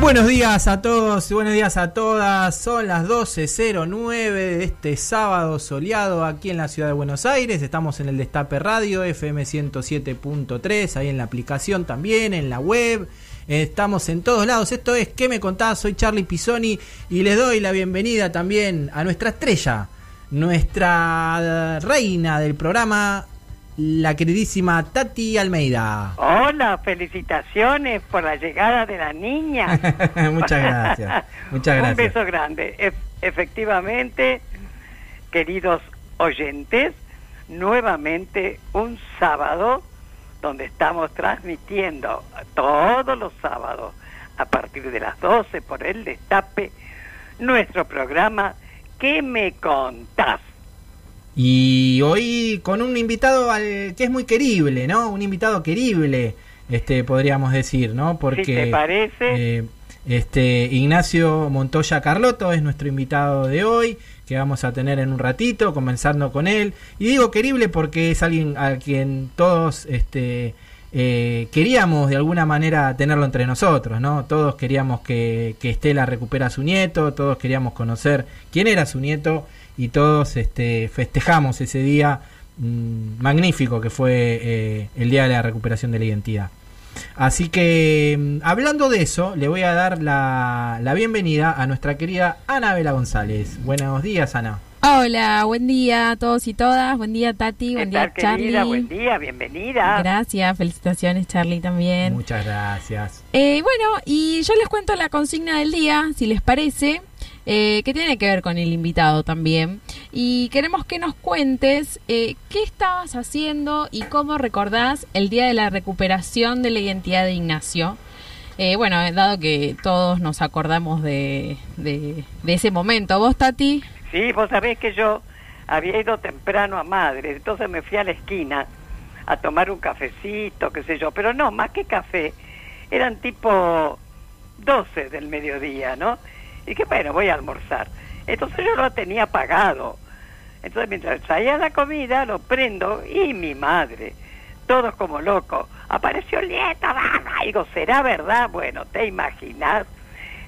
Buenos días a todos buenos días a todas. Son las 12.09 de este sábado soleado aquí en la ciudad de Buenos Aires. Estamos en el Destape Radio, FM 107.3, ahí en la aplicación también, en la web. Estamos en todos lados. Esto es ¿Qué me contás? Soy Charlie Pisoni y les doy la bienvenida también a nuestra estrella, nuestra reina del programa, la queridísima Tati Almeida. Hola, felicitaciones por la llegada de la niña. muchas gracias. Muchas gracias. Un beso grande. E efectivamente, queridos oyentes, nuevamente un sábado donde estamos transmitiendo todos los sábados a partir de las 12 por el Destape nuestro programa ¿Qué me contás? Y hoy con un invitado al, que es muy querible, ¿no? Un invitado querible, este podríamos decir, ¿no? Porque te parece? Eh, este Ignacio Montoya Carlotto es nuestro invitado de hoy, que vamos a tener en un ratito, conversando con él. Y digo querible porque es alguien a quien todos este eh, queríamos de alguna manera tenerlo entre nosotros, ¿no? Todos queríamos que, que Estela recupera a su nieto, todos queríamos conocer quién era su nieto y todos este, festejamos ese día mm, magnífico que fue eh, el Día de la Recuperación de la Identidad. Así que, mm, hablando de eso, le voy a dar la, la bienvenida a nuestra querida Anabela González. Buenos días, Ana. Hola, buen día a todos y todas. Buen día, Tati. Buen día, Charlie. Buen día, bienvenida. Gracias, felicitaciones, Charlie, también. Muchas gracias. Eh, bueno, y yo les cuento la consigna del día, si les parece eh, que tiene que ver con el invitado también. Y queremos que nos cuentes eh, qué estabas haciendo y cómo recordás el día de la recuperación de la identidad de Ignacio. Eh, bueno, eh, dado que todos nos acordamos de, de, ese momento. ¿Vos, Tati? Sí, vos sabés que yo había ido temprano a madre, entonces me fui a la esquina a tomar un cafecito, qué sé yo, pero no, más que café, eran tipo 12 del mediodía, ¿no? Y que bueno, voy a almorzar. Entonces yo lo tenía pagado. Entonces mientras traía la comida, lo prendo y mi madre, todos como locos, apareció nieto, y digo, ¿será verdad? Bueno, te imaginas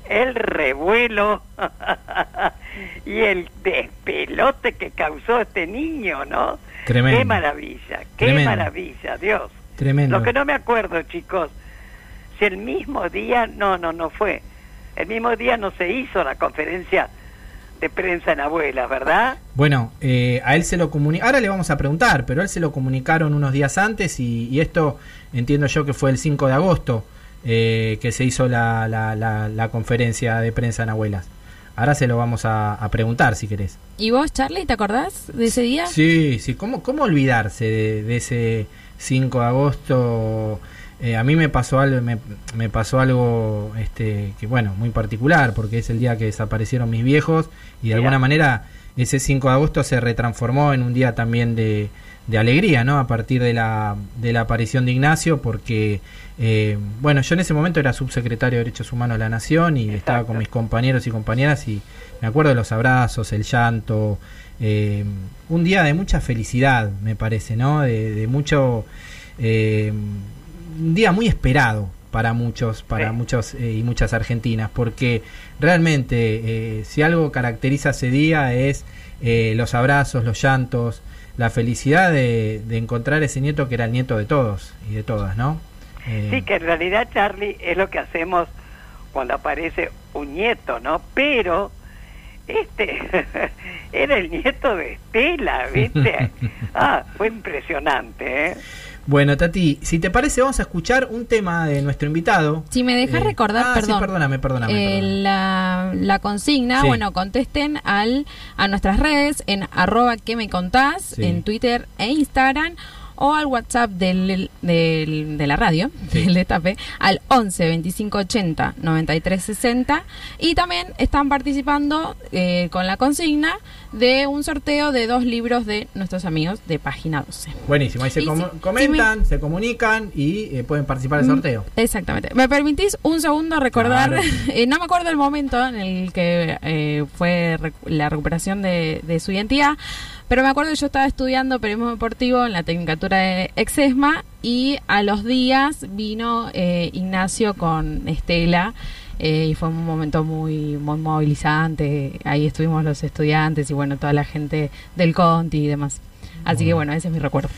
el revuelo y el despelote que causó este niño, ¿no? Tremendo. Qué maravilla, qué maravilla, Dios. Tremendo. Lo que no me acuerdo, chicos, si el mismo día, no, no, no fue el mismo día no se hizo la conferencia de prensa en Abuelas, ¿verdad? Bueno, eh, a él se lo comunicaron, ahora le vamos a preguntar, pero a él se lo comunicaron unos días antes y, esto entiendo yo que fue el 5 de agosto eh, que se hizo la, la, conferencia de prensa en Abuelas. Ahora se lo vamos a, preguntar si querés. ¿Y vos, Charlie, te acordás de ese día? Sí, sí, ¿cómo, cómo olvidarse de, de ese 5 de agosto? Eh, a mí me pasó algo, me, pasó algo este, que bueno, muy particular, porque es el día que desaparecieron mis viejos y de alguna manera ese 5 de agosto se retransformó en un día también de, de alegría, ¿no? A partir de la, de la aparición de Ignacio, porque, eh, bueno, yo en ese momento era subsecretario de Derechos Humanos de la Nación y estaba con mis compañeros y compañeras y me acuerdo de los abrazos, el llanto, eh, un día de mucha felicidad, me parece, ¿no? De, de mucho un día muy esperado para muchos, para muchos eh, y muchas argentinas, porque realmente eh, si algo caracteriza ese día es eh, los abrazos, los llantos, la felicidad de, encontrar ese nieto que era el nieto de todos y de todas, ¿no? sí, que en realidad Charlie es lo que hacemos cuando aparece un nieto, ¿no? Pero este era el nieto de Estela, ¿viste? ah, fue impresionante, ¿eh? Bueno, Tati, si te parece, vamos a escuchar un tema de nuestro invitado. Si me dejas eh, recordar, ah, perdón. Sí, perdóname, perdóname. Eh, la, consigna, bueno, contesten al, a nuestras redes en arroba que me contás, en Twitter e Instagram o al WhatsApp del, del- de la radio, Sí. del Destape, al 11 25 80 93 60. Y también están participando eh, con la consigna de un sorteo de dos libros de nuestros amigos de Página 12. Buenísimo, ahí se com- si- comentan, se comunican y eh, pueden participar del sorteo. Mm, Exactamente. ¿Me permitís un segundo recordar? Claro. eh, no me acuerdo el momento en el que eh, fue la recuperación de, de su identidad, pero me acuerdo que yo estaba estudiando periodismo deportivo en la Tecnicatura de Exesma y a los días vino eh, Ignacio con Estela. eh, y fue un momento muy, muy movilizante. Ahí estuvimos los estudiantes y bueno, toda la gente del Conti y demás. Así que bueno, ese es mi recuerdo.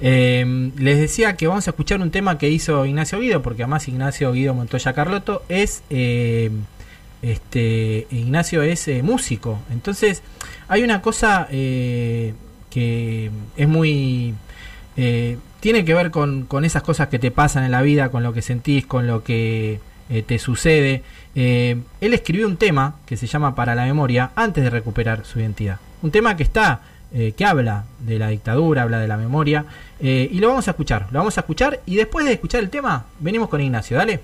Eh, les decía que vamos a escuchar un tema que hizo Ignacio Guido, porque además Ignacio Guido Montoya Carlotto es eh, este Ignacio es eh, músico. Entonces, hay una cosa eh, que es muy eh, tiene que ver con, con esas cosas que te pasan en la vida, con lo que sentís, con lo que eh, te sucede. Eh, él escribió un tema que se llama Para la memoria antes de recuperar su identidad. Un tema que está, que habla de la dictadura, habla de la memoria, y lo vamos a escuchar, lo vamos a escuchar, y después de escuchar el tema, venimos con Ignacio, dale.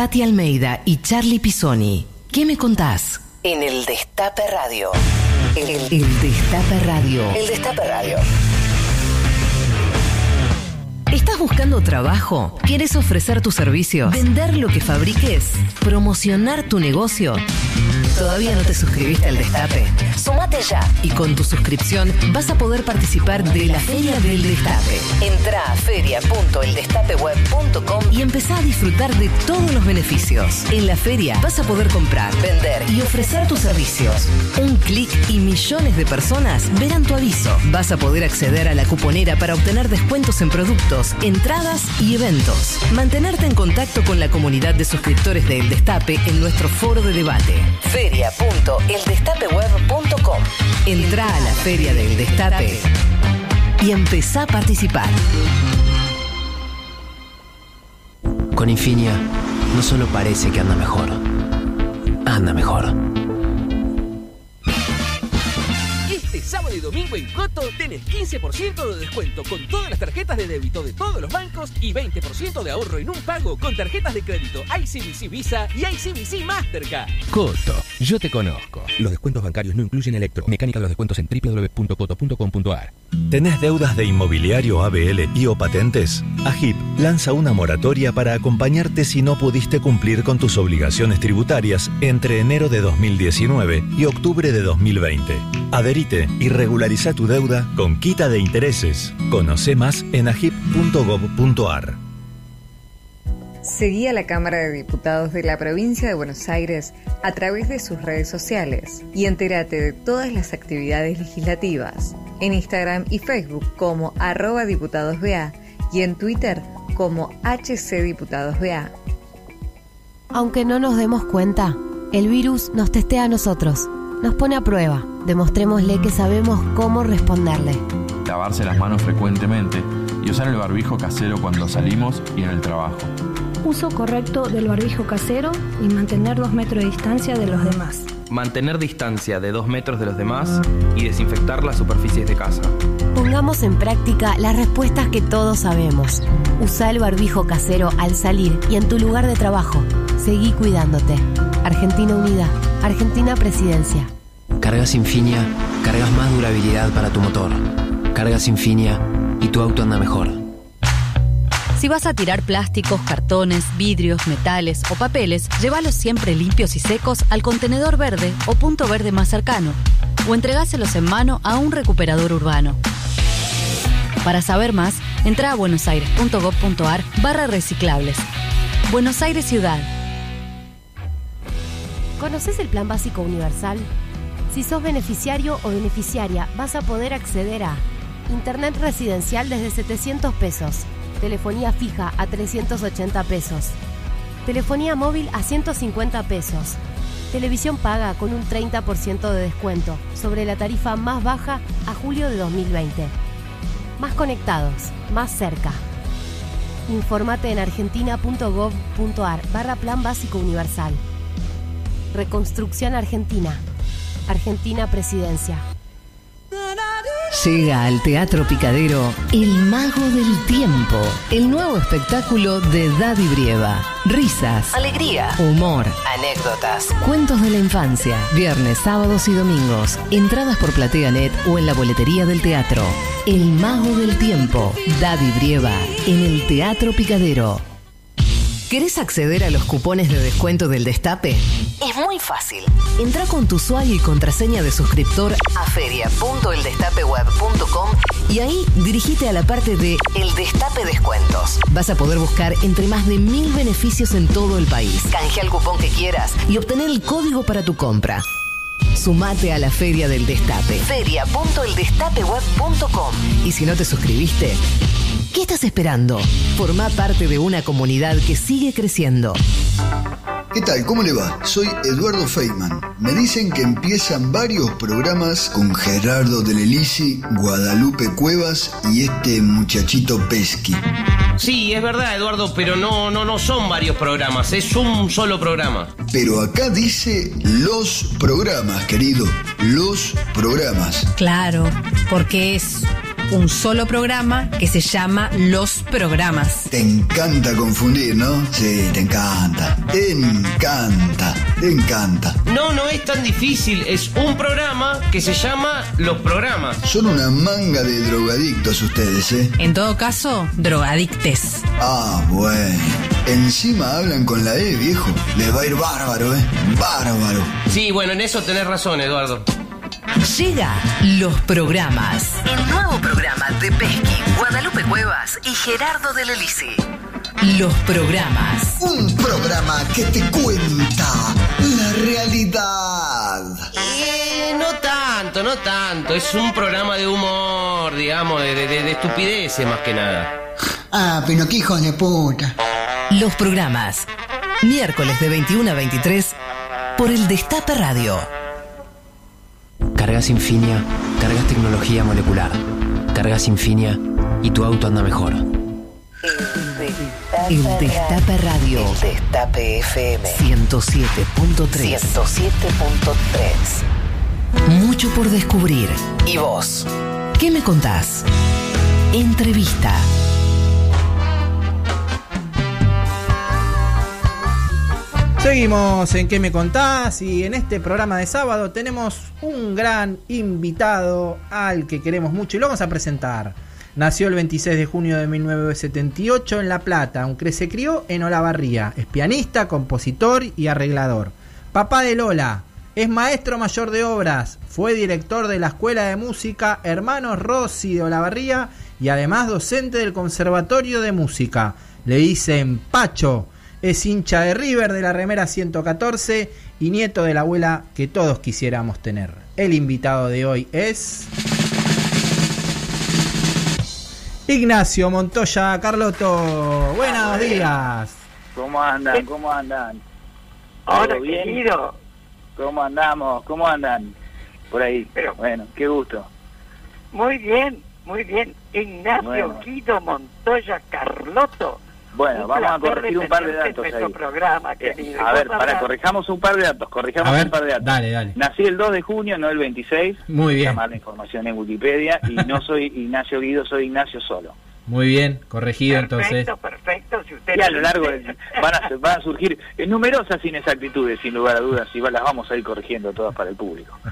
Tati Almeida y Charlie Pisoni. ¿Qué me contás? En el Destape Radio. El, el Destape Radio. El Destape Radio. ¿Estás buscando trabajo? ¿Quieres ofrecer tus servicios? ¿Vender lo que fabriques? ¿Promocionar tu negocio? ¿Todavía no te suscribiste al Destape? Sumate ya y con tu suscripción vas a poder participar de la Feria del Destape. Entra a feria.eldestapeweb.com y empezá a disfrutar de todos los beneficios. En la feria vas a poder comprar, vender y ofrecer tus servicios. Un clic y millones de personas verán tu aviso. Vas a poder acceder a la cuponera para obtener descuentos en productos, entradas y eventos. Mantenerte en contacto con la comunidad de suscriptores de El Destape en nuestro foro de debate. Feria.eldestapeweb.com Entra a la Feria del Destape y empezá a participar. Con Infinia, no solo parece que anda mejor, anda mejor. Domingo en Coto tenés 15% de descuento con todas las tarjetas de débito de todos los bancos y 20% de ahorro en un pago con tarjetas de crédito ICBC Visa y ICBC Mastercard. Coto, yo te conozco. Los descuentos bancarios no incluyen electro. Mecánica de los descuentos en www.coto.com.ar. ¿Tenés deudas de inmobiliario ABL y o patentes? AGIP lanza una moratoria para acompañarte si no pudiste cumplir con tus obligaciones tributarias entre enero de 2019 y octubre de 2020. Adherite y regulariza tu deuda con quita de intereses. Conoce más en agip.gov.ar. Seguí a la Cámara de Diputados de la Provincia de Buenos Aires a través de sus redes sociales y entérate de todas las actividades legislativas en Instagram y Facebook como arroba diputadosBA y en Twitter como HCDiputadosBA. Aunque no nos demos cuenta, el virus nos testea a nosotros, nos pone a prueba. Demostrémosle que sabemos cómo responderle. Lavarse las manos frecuentemente y usar el barbijo casero cuando salimos y en el trabajo. Uso correcto del barbijo casero y mantener dos metros de distancia de los demás. Mantener distancia de dos metros de los demás y desinfectar las superficies de casa. Pongamos en práctica las respuestas que todos sabemos. Usa el barbijo casero al salir y en tu lugar de trabajo. Seguí cuidándote. Argentina Unida. Argentina Presidencia. Cargas Infinia, cargas más durabilidad para tu motor. Cargas Infinia y tu auto anda mejor. Si vas a tirar plásticos, cartones, vidrios, metales o papeles, llévalos siempre limpios y secos al contenedor verde o punto verde más cercano, o entregáselos en mano a un recuperador urbano. Para saber más, entra a buenosaires.gov.ar barra reciclables. Buenos Aires Ciudad. ¿Conoces el Plan Básico Universal? Si sos beneficiario o beneficiaria, vas a poder acceder a Internet residencial desde 700 pesos, telefonía fija a 380 pesos, telefonía móvil a 150 pesos, televisión paga con un 30% de descuento sobre la tarifa más baja a julio de 2020. Más conectados, más cerca. Informate en argentina.gov.ar barra Plan Básico Universal. Reconstrucción Argentina. Argentina Presidencia. Llega al Teatro Picadero El Mago del Tiempo, el nuevo espectáculo de Daddy Brieva. Risas, alegría, humor, anécdotas, cuentos de la infancia. Viernes, sábados y domingos. Entradas por PlateaNet o en la boletería del teatro. El Mago del Tiempo, Daddy Brieva, en el Teatro Picadero. ¿Querés acceder a los cupones de descuento del Destape? Es muy fácil. Entra con tu usuario y contraseña de suscriptor a feria.eldestapeweb.com y ahí dirigite a la parte de El Destape Descuentos. Vas a poder buscar entre más de mil beneficios en todo el país. Canjea el cupón que quieras y obtener el código para tu compra. Sumate a la Feria del Destape. Feria.eldestapeweb.com Y si no te suscribiste, ¿qué estás esperando? Forma parte de una comunidad que sigue creciendo. ¿Qué tal? ¿Cómo le va? Soy Eduardo Feynman. Me dicen que empiezan varios programas con Gerardo Delelisi, Guadalupe Cuevas y este muchachito Pesky. Sí, es verdad, Eduardo, pero no, no, no son varios programas, es un solo programa. Pero acá dice los programas, querido, los programas. Claro, porque es un solo programa que se llama Los Programas. Te encanta confundir, ¿no? Sí, te encanta. Te encanta. Te encanta. No, no es tan difícil, es un programa que se llama Los Programas. Son una manga de drogadictos ustedes, ¿eh? En todo caso, drogadictes. Ah, bueno. Encima hablan con la E, viejo. Les va a ir bárbaro, ¿eh? Bárbaro. Sí, bueno, en eso tenés razón, Eduardo. Llega los programas. El nuevo programa de Pesqui, Guadalupe Cuevas y Gerardo de Lelisi. Los programas. Un programa que te cuenta la realidad. Eh, no tanto, no tanto. Es un programa de humor, digamos, de, de, de estupideces más que nada. Ah, pero qué hijos de puta. Los programas. Miércoles de 21 a 23 por el Destape Radio. Cargas Infinia, cargas tecnología molecular. Cargas Infinia y tu auto anda mejor. El Destape Radio. El Destape FM. 107.3. 107.3. Mucho por descubrir. ¿Y vos? ¿Qué me contás? Entrevista. Seguimos en ¿Qué me contás? Y en este programa de sábado tenemos un gran invitado al que queremos mucho y lo vamos a presentar. Nació el 26 de junio de 1978 en La Plata, aunque se crió en Olavarría. Es pianista, compositor y arreglador. Papá de Lola, es maestro mayor de obras, fue director de la Escuela de Música Hermanos Rossi de Olavarría y además docente del Conservatorio de Música. Le dicen Pacho es hincha de River de la remera 114 y nieto de la abuela que todos quisiéramos tener. El invitado de hoy es Ignacio Montoya Carloto. Buenos días. ¿Cómo andan? ¿Cómo andan? Hola, ¿Todo bien? querido. ¿Cómo andamos? ¿Cómo andan? Por ahí. bueno, qué gusto. Muy bien, muy bien. Ignacio Bueno. Guido Montoya Carlotto. Bueno, Un vamos a corregir un par de datos ahí. programa, querido. A ver, para, corrijamos un par de datos, corrijamos A ver, un par de datos. dale, dale. Nací el 2 de junio, no el 26. Muy bien. Mal la información en Wikipedia. Y no soy Ignacio Guido, soy Ignacio Solo. Muy bien, corregido entonces. Perfecto, perfecto. Si usted Y a lo largo de- van, a, van a surgir eh, numerosas inexactitudes, sin lugar a dudas, y va- las vamos a ir corrigiendo todas para el público.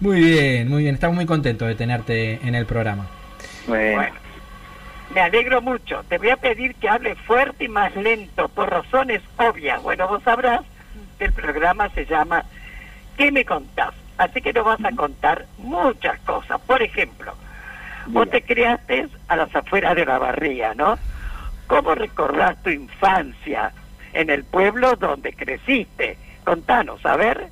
Muy bien, muy bien. Estamos muy contentos de tenerte en el programa. Bueno. Me alegro mucho. Te voy a pedir que hable fuerte y más lento, por razones obvias. Bueno, vos sabrás que el programa se llama ¿Qué me contás? Así que nos vas a contar muchas cosas. Por ejemplo, vos te criaste a las afueras de la barría, ¿no? ¿Cómo recordás tu infancia en el pueblo donde creciste? Contanos, a ver.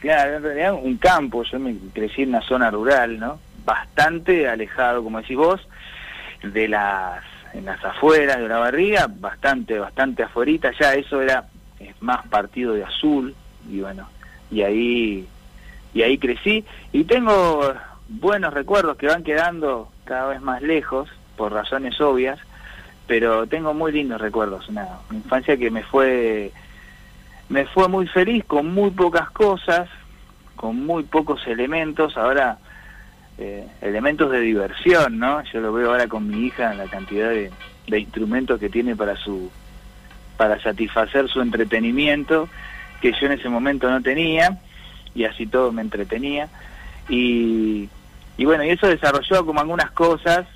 Claro, en realidad un campo, yo me crecí en una zona rural, ¿no? Bastante alejado, como decís vos, de las, en las afueras de la barriga, bastante, bastante afuerita, ya eso era es más partido de azul, y bueno, y ahí, y ahí crecí, y tengo buenos recuerdos que van quedando cada vez más lejos, por razones obvias, pero tengo muy lindos recuerdos, una, infancia que me fue me fue muy feliz con muy pocas cosas, con muy pocos elementos, ahora eh, elementos de diversión, ¿no? Yo lo veo ahora con mi hija, la cantidad de, instrumentos que tiene para su para satisfacer su entretenimiento, que yo en ese momento no tenía, y así todo me entretenía. Y, y bueno, y eso desarrolló como algunas cosas,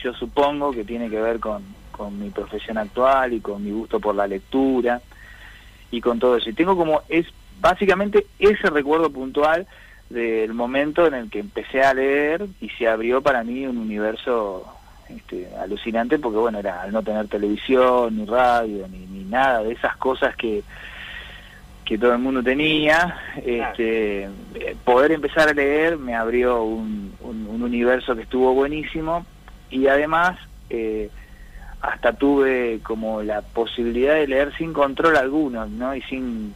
yo supongo que tiene que ver con, con mi profesión actual y con mi gusto por la lectura y con todo eso. Y tengo como es básicamente ese recuerdo puntual del momento en el que empecé a leer y se abrió para mí un universo este, alucinante porque bueno, era al no tener televisión, ni radio, ni, ni nada de esas cosas que que todo el mundo tenía, este, poder empezar a leer me abrió un, un, un universo que estuvo buenísimo y además eh, hasta tuve como la posibilidad de leer sin control alguno, ¿no? Y sin,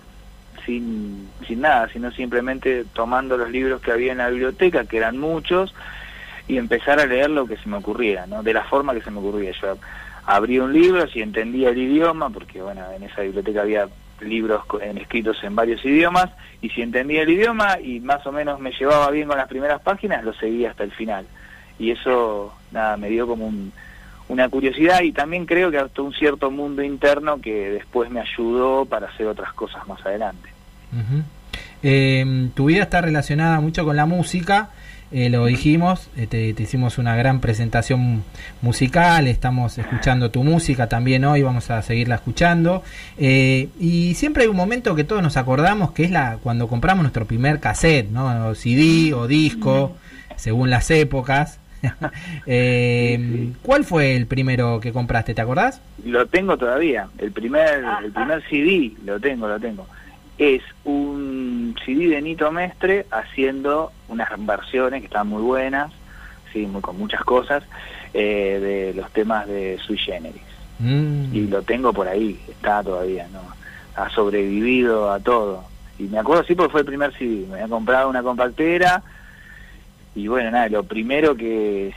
sin, sin nada, sino simplemente tomando los libros que había en la biblioteca, que eran muchos, y empezar a leer lo que se me ocurriera, ¿no? De la forma que se me ocurría. Yo abría un libro, si entendía el idioma, porque bueno, en esa biblioteca había libros escritos en varios idiomas, y si entendía el idioma y más o menos me llevaba bien con las primeras páginas, lo seguía hasta el final. Y eso, nada, me dio como un, una curiosidad y también creo que hasta un cierto mundo interno que después me ayudó para hacer otras cosas más adelante. Eh, tu vida está relacionada mucho con la música, eh, lo dijimos, eh, te, te hicimos una gran presentación musical, estamos escuchando tu música también hoy, vamos a seguirla escuchando. Eh, y siempre hay un momento que todos nos acordamos, que es la cuando compramos nuestro primer cassette, ¿no? O CD o disco, según las épocas. Eh, ¿Cuál fue el primero que compraste? ¿Te acordás? Lo tengo todavía. El primer, el primer CD lo tengo, lo tengo. Es un CD de Nito Mestre haciendo unas versiones que están muy buenas, sí, muy, con muchas cosas, eh, de los temas de Sui Generis. Mm. Y lo tengo por ahí, está todavía, ¿no? Ha sobrevivido a todo. Y me acuerdo, sí, porque fue el primer CD. Me había comprado una compactera y bueno, nada, lo primero que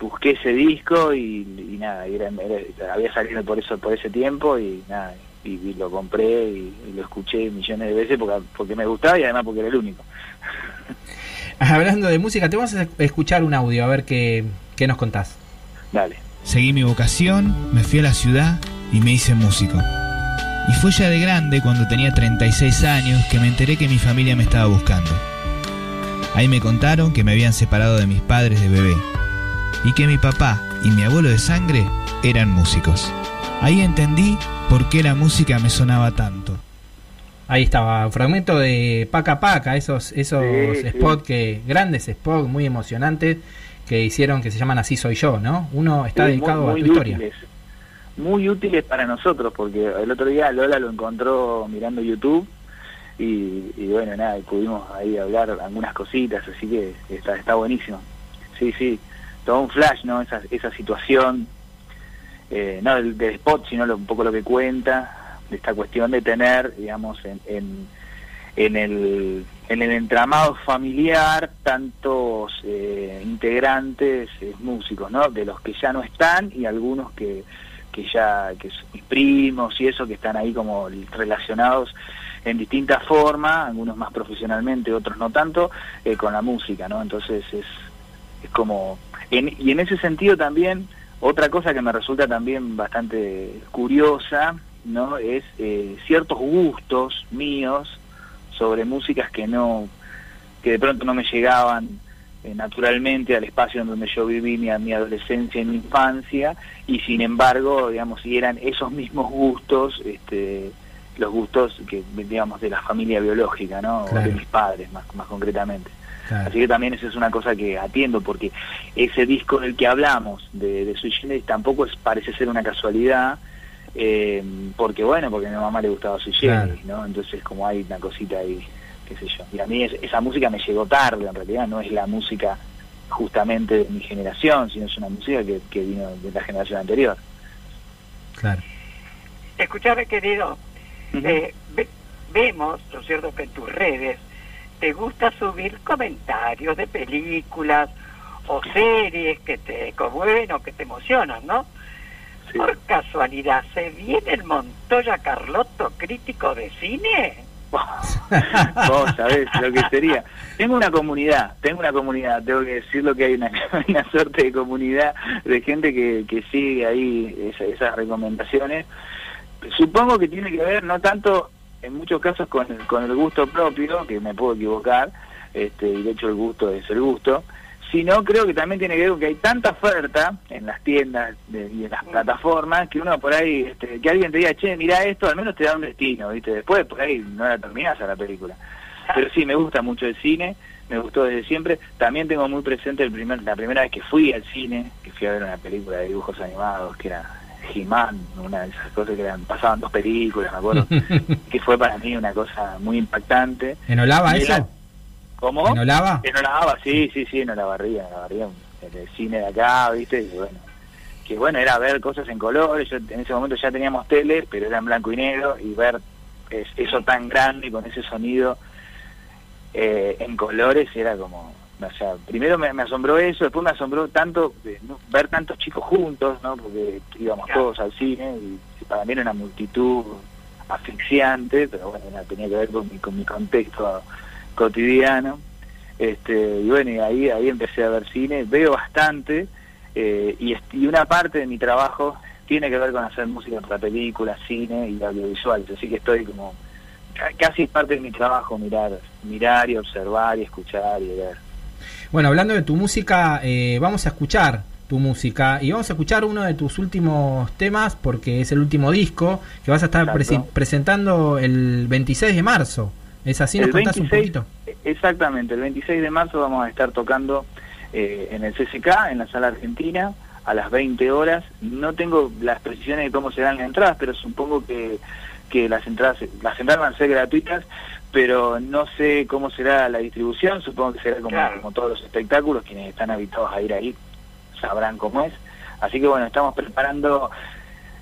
busqué ese disco y, y nada, y era- era- había salido por eso por ese tiempo y nada, y, y lo compré y, y lo escuché millones de veces porque, porque me gustaba y además porque era el único. Hablando de música, te vamos a escuchar un audio, a ver qué, qué nos contás. Dale. Seguí mi vocación, me fui a la ciudad y me hice músico. Y fue ya de grande, cuando tenía 36 años, que me enteré que mi familia me estaba buscando. Ahí me contaron que me habían separado de mis padres de bebé y que mi papá y mi abuelo de sangre eran músicos. Ahí entendí por qué la música me sonaba tanto. Ahí estaba, un fragmento de Paca Paca, esos, esos Sí, sí. spots que, grandes spots muy emocionantes que hicieron que se llaman Así Soy Yo, ¿no? Uno está Sí, dedicado muy, a tu muy historia. útiles, muy útiles para nosotros, porque el otro día Lola lo encontró mirando YouTube y, y bueno, nada, pudimos ahí hablar algunas cositas, así que está, está buenísimo. Sí, sí, todo un flash, ¿no? Esa, esa situación, eh, no del, del spot, sino lo- un poco lo que cuenta, de esta cuestión de tener, digamos, en, en, en el, en el entramado familiar tantos eh, integrantes eh, músicos, ¿no? De los que ya no están y algunos que, que ya, que son mis primos y eso, que están ahí como relacionados en distintas formas, algunos más profesionalmente, otros no tanto, eh, con la música, ¿no? Entonces es, es como... en- y en ese sentido también, otra cosa que me resulta también bastante curiosa, ¿no? Es eh, ciertos gustos míos sobre músicas que no, que de pronto no me llegaban eh, naturalmente al espacio en donde yo viví mi, mi adolescencia y mi infancia, y sin embargo, digamos, si eran esos mismos gustos, este, los gustos que, digamos, de la familia biológica, ¿no? Claro. de mis padres, más, más concretamente. Claro. Así que también esa es una cosa que atiendo, porque ese disco del que hablamos, de, de Sui Generis, tampoco es, parece ser una casualidad, eh, porque bueno, porque a mi mamá le gustaba Sui Generis, ¿no? Entonces como hay una cosita ahí, qué sé yo. Y a mí es- esa música me llegó tarde, en realidad no es la música justamente de mi generación, sino es una música que, que vino de la generación anterior. Claro. Escuchame, querido, eh, ve- vemos, ¿no es cierto?, que en tus redes te gusta subir comentarios de películas o series que te conmueven o que te emocionan, ¿no? Por casualidad, ¿se viene el Montoya Carlotto crítico de cine? Vos sabés lo que sería. Tengo una comunidad, tengo una comunidad, tengo que decirlo que hay una, una suerte de comunidad de gente que, que sigue ahí esa- esas recomendaciones. Supongo que tiene que ver no tanto en muchos casos con el, con el gusto propio, que me puedo equivocar, este, y de hecho el gusto es el gusto, sino creo que también tiene que ver con que hay tanta oferta en las tiendas de- y en las plataformas que uno por ahí, este, que alguien te diga, che, mira esto, al menos te da un destino, ¿viste? Después por ahí no la terminás a la película. Pero sí, me gusta mucho el cine, me gustó desde siempre. También tengo muy presente el primer, la primera vez que fui al cine, que fui a ver una película de dibujos animados, que era He-Man, una de esas cosas que eran, pasaban dos películas, me acuerdo, que fue para mí una cosa muy impactante. ¿En Olava eso? ¿Cómo? ¿En Olava? En Olava, sí, sí, sí, en Olavarría, en Olavarría, en el cine de acá, ¿viste? Y bueno, que bueno, era ver cosas en colores, yo en ese momento ya teníamos tele, pero era en blanco y negro, y ver es- eso tan grande con ese sonido eh, en colores era como, o sea, primero me, me asombró eso, después me asombró tanto de, ¿no? ver tantos chicos juntos, ¿no? Porque íbamos todos al cine y, para mí era una multitud asfixiante, pero bueno, tenía que ver con mi, con mi contexto cotidiano. Este, y bueno, y ahí, ahí empecé a ver cine, veo bastante, eh, y, y una parte de mi trabajo tiene que ver con hacer música para películas, cine y audiovisuales, así que estoy como ca- casi es parte de mi trabajo mirar, mirar y observar y escuchar y ver. Bueno, hablando de tu música, eh, vamos a escuchar tu música y vamos a escuchar uno de tus últimos temas porque es el último disco que vas a estar presentando el 26 de marzo. ¿Es así? ¿Nos El contás un 26 poquito? Exactamente, el 26 de marzo vamos a estar tocando eh, en el CCK, en la sala argentina, a las 20 horas. No tengo las precisiones de cómo serán las entradas, pero supongo que, que las entradas las entradas van a ser gratuitas, pero no sé cómo será la distribución, supongo que será como, Claro. como todos los espectáculos, quienes están habituados a ir ahí sabrán cómo es. Así que bueno, estamos preparando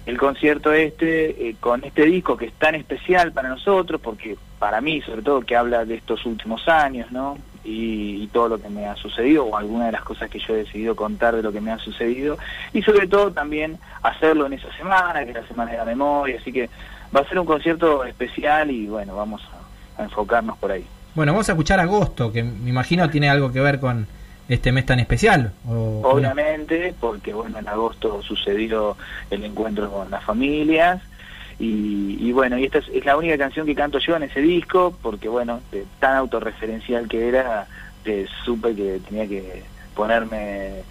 el concierto este eh, con este disco que es tan especial para nosotros, porque para mí sobre todo que habla de estos últimos años, ¿no? Y, y todo lo que me ha sucedido, o alguna de las cosas que yo he decidido contar de lo que me ha sucedido, y sobre todo también hacerlo en esa semana, que es la Semana de la Memoria, así que va a ser un concierto especial y bueno, vamos a, a enfocarnos por ahí. Bueno, vamos a escuchar Agosto, que me imagino tiene algo que ver con este mes tan especial. O. Obviamente, porque bueno, en agosto sucedió el encuentro con las familias y, y bueno, y esta es, es la única canción que canto yo en ese disco, porque bueno, de tan autorreferencial que era, te supe que tenía que ponerme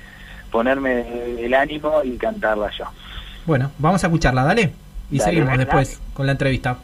ponerme el ánimo y cantarla yo. Bueno, vamos a escucharla, dale. Y Dale, seguimos dale. después con la entrevista.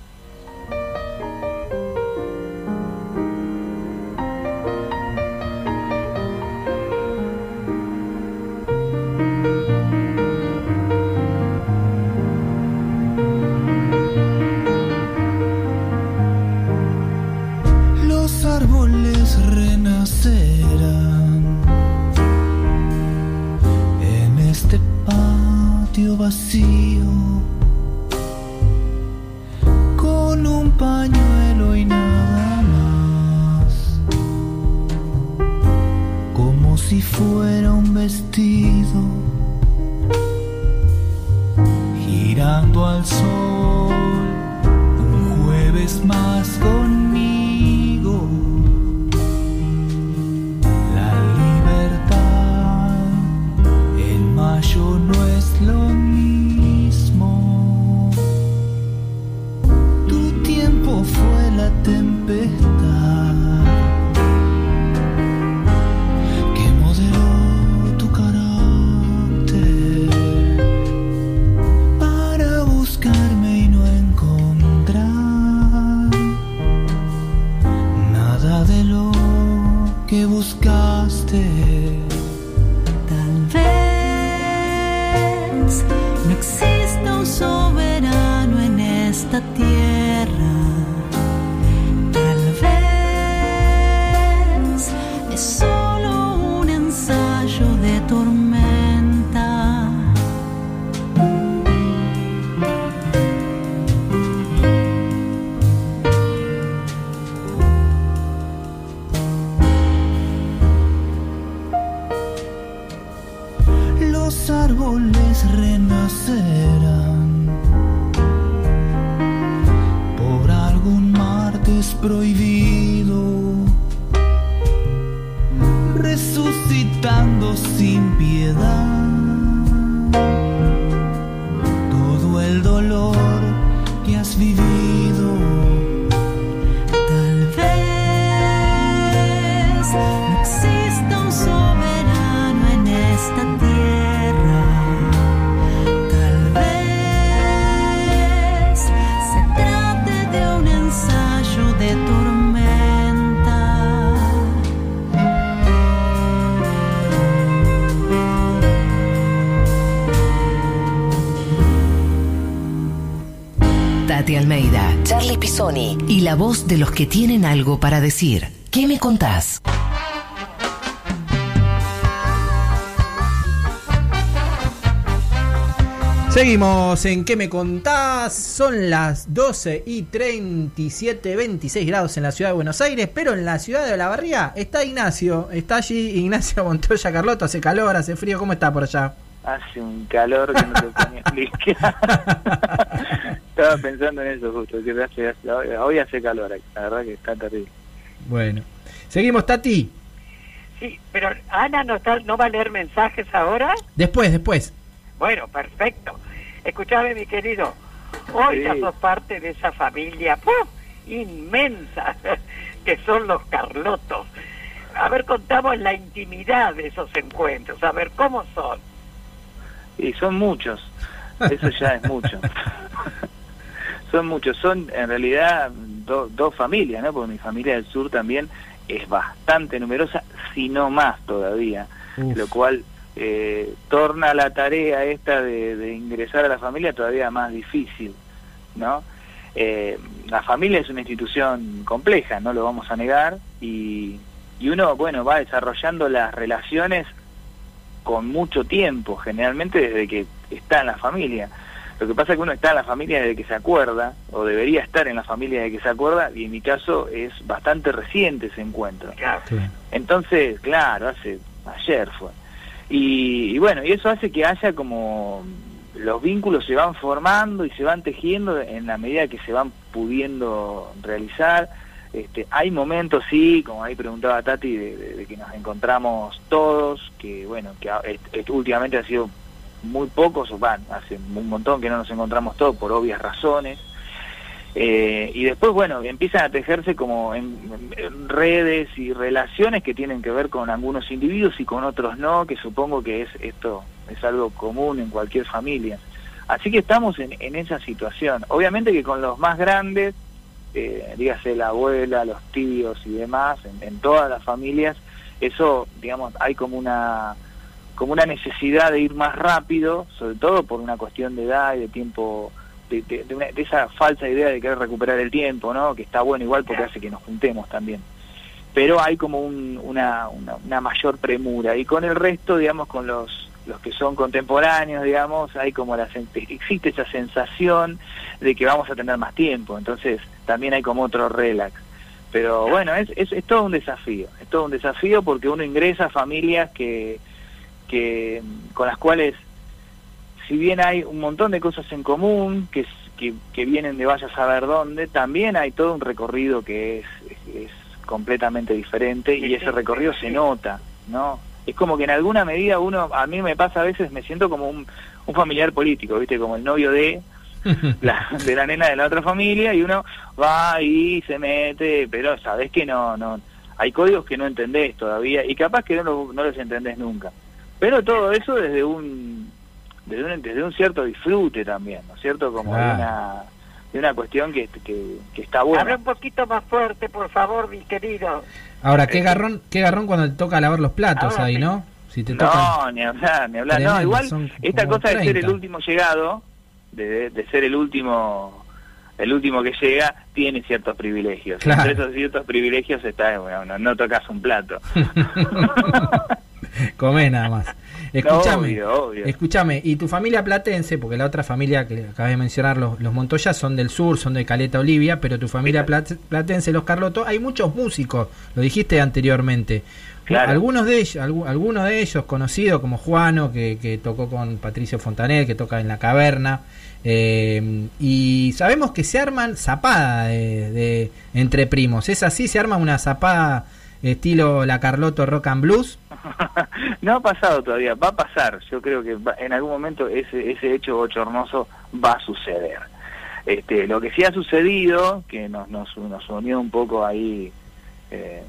La voz de los que tienen algo para decir. ¿Qué me contás? Seguimos en ¿Qué me contás? Son las 12 y 37, 26 grados en la ciudad de Buenos Aires, pero en la ciudad de Olavarría está Ignacio. Está allí Ignacio Montoya Carlotto, hace calor, hace frío. ¿Cómo está por allá? Hace un calor que no te puedo explicar. Estaba pensando en eso justo, que hace- hace- hoy hace calor, aquí, la verdad que está terrible. Bueno. Seguimos, Tati. Sí, pero Ana no, está, no va a leer mensajes ahora. Después, después. Bueno, perfecto. Escuchame, mi querido. Hoy Sí. ya sos parte de esa familia ¡puf! inmensa que son los Carlotos. A ver, contamos la intimidad de esos encuentros, a ver cómo son. Y son muchos, eso ya es mucho. son muchos, son en realidad do- dos familias, ¿no? Porque mi familia del sur también es bastante numerosa, si no más todavía, Uf. lo cual eh, torna la tarea esta de, de ingresar a la familia todavía más difícil, ¿no? Eh, la familia es una institución compleja, no lo vamos a negar, y, y uno, bueno, va desarrollando las relaciones con mucho tiempo, generalmente desde que está en la familia. Lo que pasa es que uno está en la familia desde que se acuerda, o debería estar en la familia desde que se acuerda, y en mi caso es bastante reciente ese encuentro. Entonces, claro, hace ayer fue. Y, y bueno, y eso hace que haya como los vínculos se van formando y se van tejiendo en la medida que se van pudiendo realizar. Este, hay momentos, sí, como ahí preguntaba Tati, de, de- de que nos encontramos todos, que bueno, que últimamente ha sido muy pocos, van, hace un montón que no nos encontramos todos por obvias razones. Eh, y después, bueno, empiezan a tejerse como en redes y relaciones que tienen que ver con algunos individuos y con otros no, que supongo que es esto es algo común en cualquier familia. Así que estamos en, en esa situación. Obviamente que con los más grandes, eh, dígase la abuela, los tíos y demás, en, en todas las familias, eso, digamos, hay como una como una necesidad de ir más rápido, sobre todo por una cuestión de edad y de tiempo, de, una- de esa falsa idea de querer recuperar el tiempo, ¿no? Que está bueno igual porque hace que nos juntemos también. Pero hay como un- una, una, una mayor premura y con el resto, digamos, con los los que son contemporáneos, digamos, hay como la existe esa sensación de que vamos a tener más tiempo, entonces también hay como otro relax. Pero bueno, es, es, es todo un desafío, es todo un desafío porque uno ingresa a familias que, que con las cuales si bien hay un montón de cosas en común que, que, que vienen de vaya a saber dónde, también hay todo un recorrido que es, es, es completamente diferente y ese recorrido se nota, ¿no? Es como que en alguna medida uno, a mí me pasa a veces, me siento como un, un familiar político, ¿viste? Como el novio de la, de la nena de la otra familia y uno va y se mete, pero sabes que no, no, hay códigos que no entendés todavía y capaz que no, lo- no los entendés nunca. Pero todo eso desde un, desde un, desde un cierto disfrute también, ¿no es cierto? Como de, Claro. una, de una cuestión que, que, que está buena. Habla un poquito más fuerte, por favor, mi querido. Ahora, qué garrón, qué garrón cuando te toca lavar los platos Ahora ahí, sí. ¿no? Si te. No, ni hablar, ni hablar. No, igual esta cosa de ser el 30. último llegado, de, de ser el último el último que llega, tiene ciertos privilegios. Claro. Entre esos ciertos privilegios está, bueno, no, no tocas un plato. Comé nada más. Escúchame, obvio. escúchame, y tu familia platense, porque la otra familia que acabas de mencionar, los, los Montoya, son del sur, son de Caleta Olivia, pero tu familia plat- platense, los Carloto, hay muchos músicos, lo dijiste anteriormente. Claro. Algunos de ellos, algu- algunos de ellos conocidos como Juano, que, que tocó con Patricio Fontanet, que toca en la caverna, eh, y sabemos que se arman zapada de, de- entre primos. ¿Es así? ¿Se arma una zapada estilo la Carloto Rock and Blues? No ha pasado todavía, va a pasar. Yo creo que va- en algún momento ese, ese hecho bochornoso va a suceder. Este, lo que sí ha sucedido, que nos, nos, nos unió un poco ahí, eh,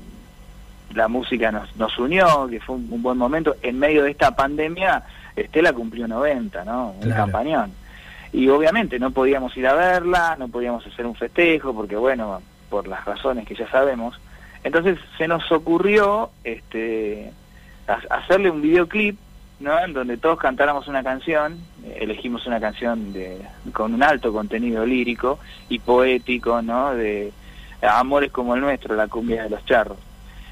la música nos, nos unió, que fue un, un buen momento. En medio de esta pandemia, Estela cumplió 90, ¿no? Un Claro. campañón. Y obviamente no podíamos ir a verla, no podíamos hacer un festejo, porque bueno, por las razones que ya sabemos. Entonces se nos ocurrió este, ha- hacerle un videoclip, ¿no? En donde todos cantáramos una canción, elegimos una canción de, con un alto contenido lírico y poético, ¿no? De Amores como el nuestro, la cumbia de los charros.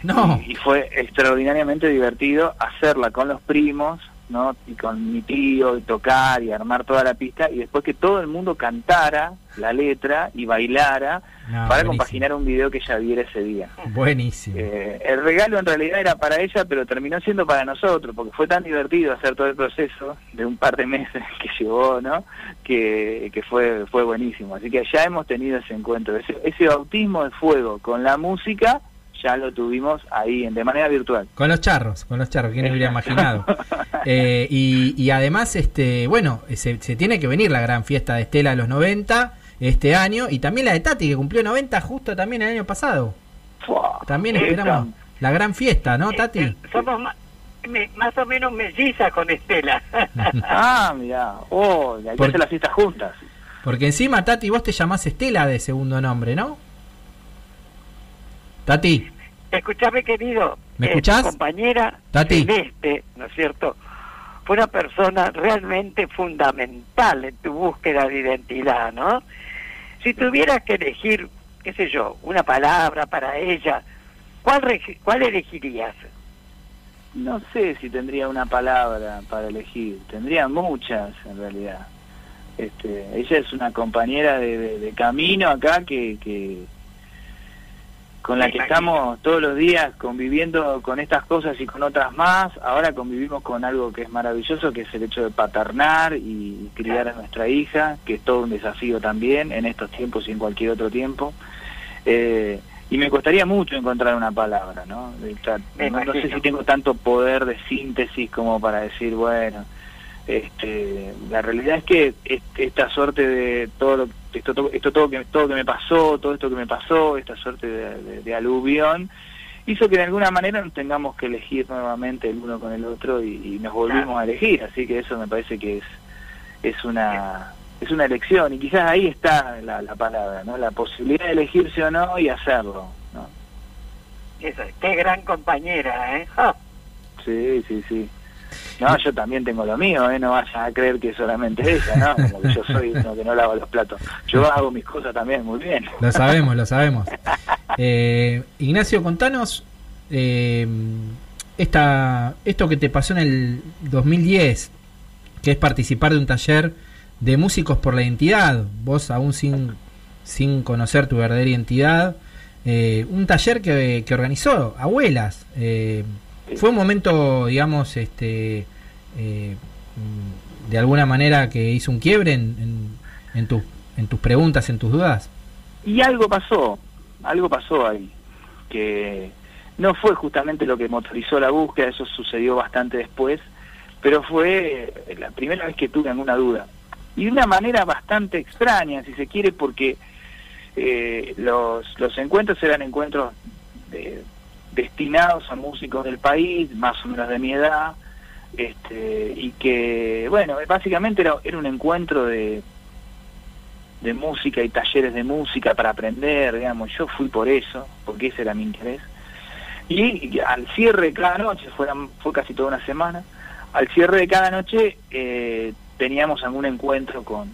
No. Y, y fue extraordinariamente divertido hacerla con los primos, ¿no? Y con mi tío, y tocar y armar toda la pista, y después que todo el mundo cantara la letra y bailara No, para buenísimo. compaginar un video que ella viera ese día. Buenísimo. Eh, el regalo en realidad era para ella, pero terminó siendo para nosotros, porque fue tan divertido hacer todo el proceso de un par de meses que llevó, ¿no? Que, que fue fue buenísimo. Así que ya hemos tenido ese encuentro, ese, ese bautismo de fuego con la música, ya lo tuvimos ahí en, de manera virtual. Con los charros, con los charros, ¿quién hubiera imaginado? Eh, y, y además, este, bueno, se, se tiene que venir la gran fiesta de Estela de los 90 este año. Y también la de Tati, que cumplió 90 justo también el año pasado. También esperamos la gran fiesta, ¿no, Tati? Somos ma- me- más o menos mellizas con Estela. Ah, mira. Oh, hay que hacer las fiestas juntas. Porque encima, Tati, vos te llamás Estela de segundo nombre, ¿no? Tati, Escuchame, querido. ¿Me eh, escuchás? compañera Tati. Celeste, ¿no es cierto? Fue una persona realmente fundamental en tu búsqueda de identidad, ¿no? Si tuvieras que elegir, qué sé yo, una palabra para ella, ¿cuál, regi- cuál elegirías? No sé si tendría una palabra para elegir. Tendría muchas, en realidad. Este, ella es una compañera de, de- de camino acá que, que con la que estamos todos los días conviviendo con estas cosas y con otras más. Ahora convivimos con algo que es maravilloso, que es el hecho de paternar y, criar a nuestra hija, que es todo un desafío también en estos tiempos y en cualquier otro tiempo. Eh, y me costaría mucho encontrar una palabra, ¿no? O sea, no, no sé si tengo tanto poder de síntesis como para decir, bueno, este, la realidad es que esta suerte de todo lo, esto, to- esto todo que todo que me pasó, todo esto que me pasó, esta suerte de, de- de aluvión, hizo que de alguna manera nos tengamos que elegir nuevamente el uno con el otro y, y nos volvimos a elegir, así que eso me parece que es es una es una elección y quizás ahí está la, la palabra, ¿no? La posibilidad de elegirse o no y hacerlo, ¿no? Eso, qué gran compañera, ¿eh? Sí, sí, sí. No, yo también tengo lo mío, ¿eh? No vayan a creer que solamente ella, ¿no? Como que yo soy uno que no lava los platos. Yo hago mis cosas también muy bien. lo sabemos, lo sabemos. Eh, Ignacio, contanos eh, esta, esto que te pasó en el 2010, que es participar de un taller de músicos por la identidad, vos aún sin, sin conocer tu verdadera identidad, eh, un taller que, que organizó Abuelas. eh, fue un momento, digamos, este, eh, de alguna manera que hizo un quiebre en, en, en, tus- en tus preguntas, en tus dudas. Y algo pasó, algo pasó ahí, que no fue justamente lo que motorizó la búsqueda, eso sucedió bastante después, pero fue eh, la primera vez que tuve alguna duda. Y de una manera bastante extraña, si se quiere, porque eh, los, los encuentros eran encuentros de- destinados a músicos del país, más o menos de mi edad, este, y que, bueno, básicamente era, un encuentro de, de música y talleres de música para aprender, digamos, yo fui por eso, porque ese era mi interés. Y, y al cierre de cada noche, fueran, fue casi toda una semana, al cierre de cada noche eh, teníamos algún encuentro con,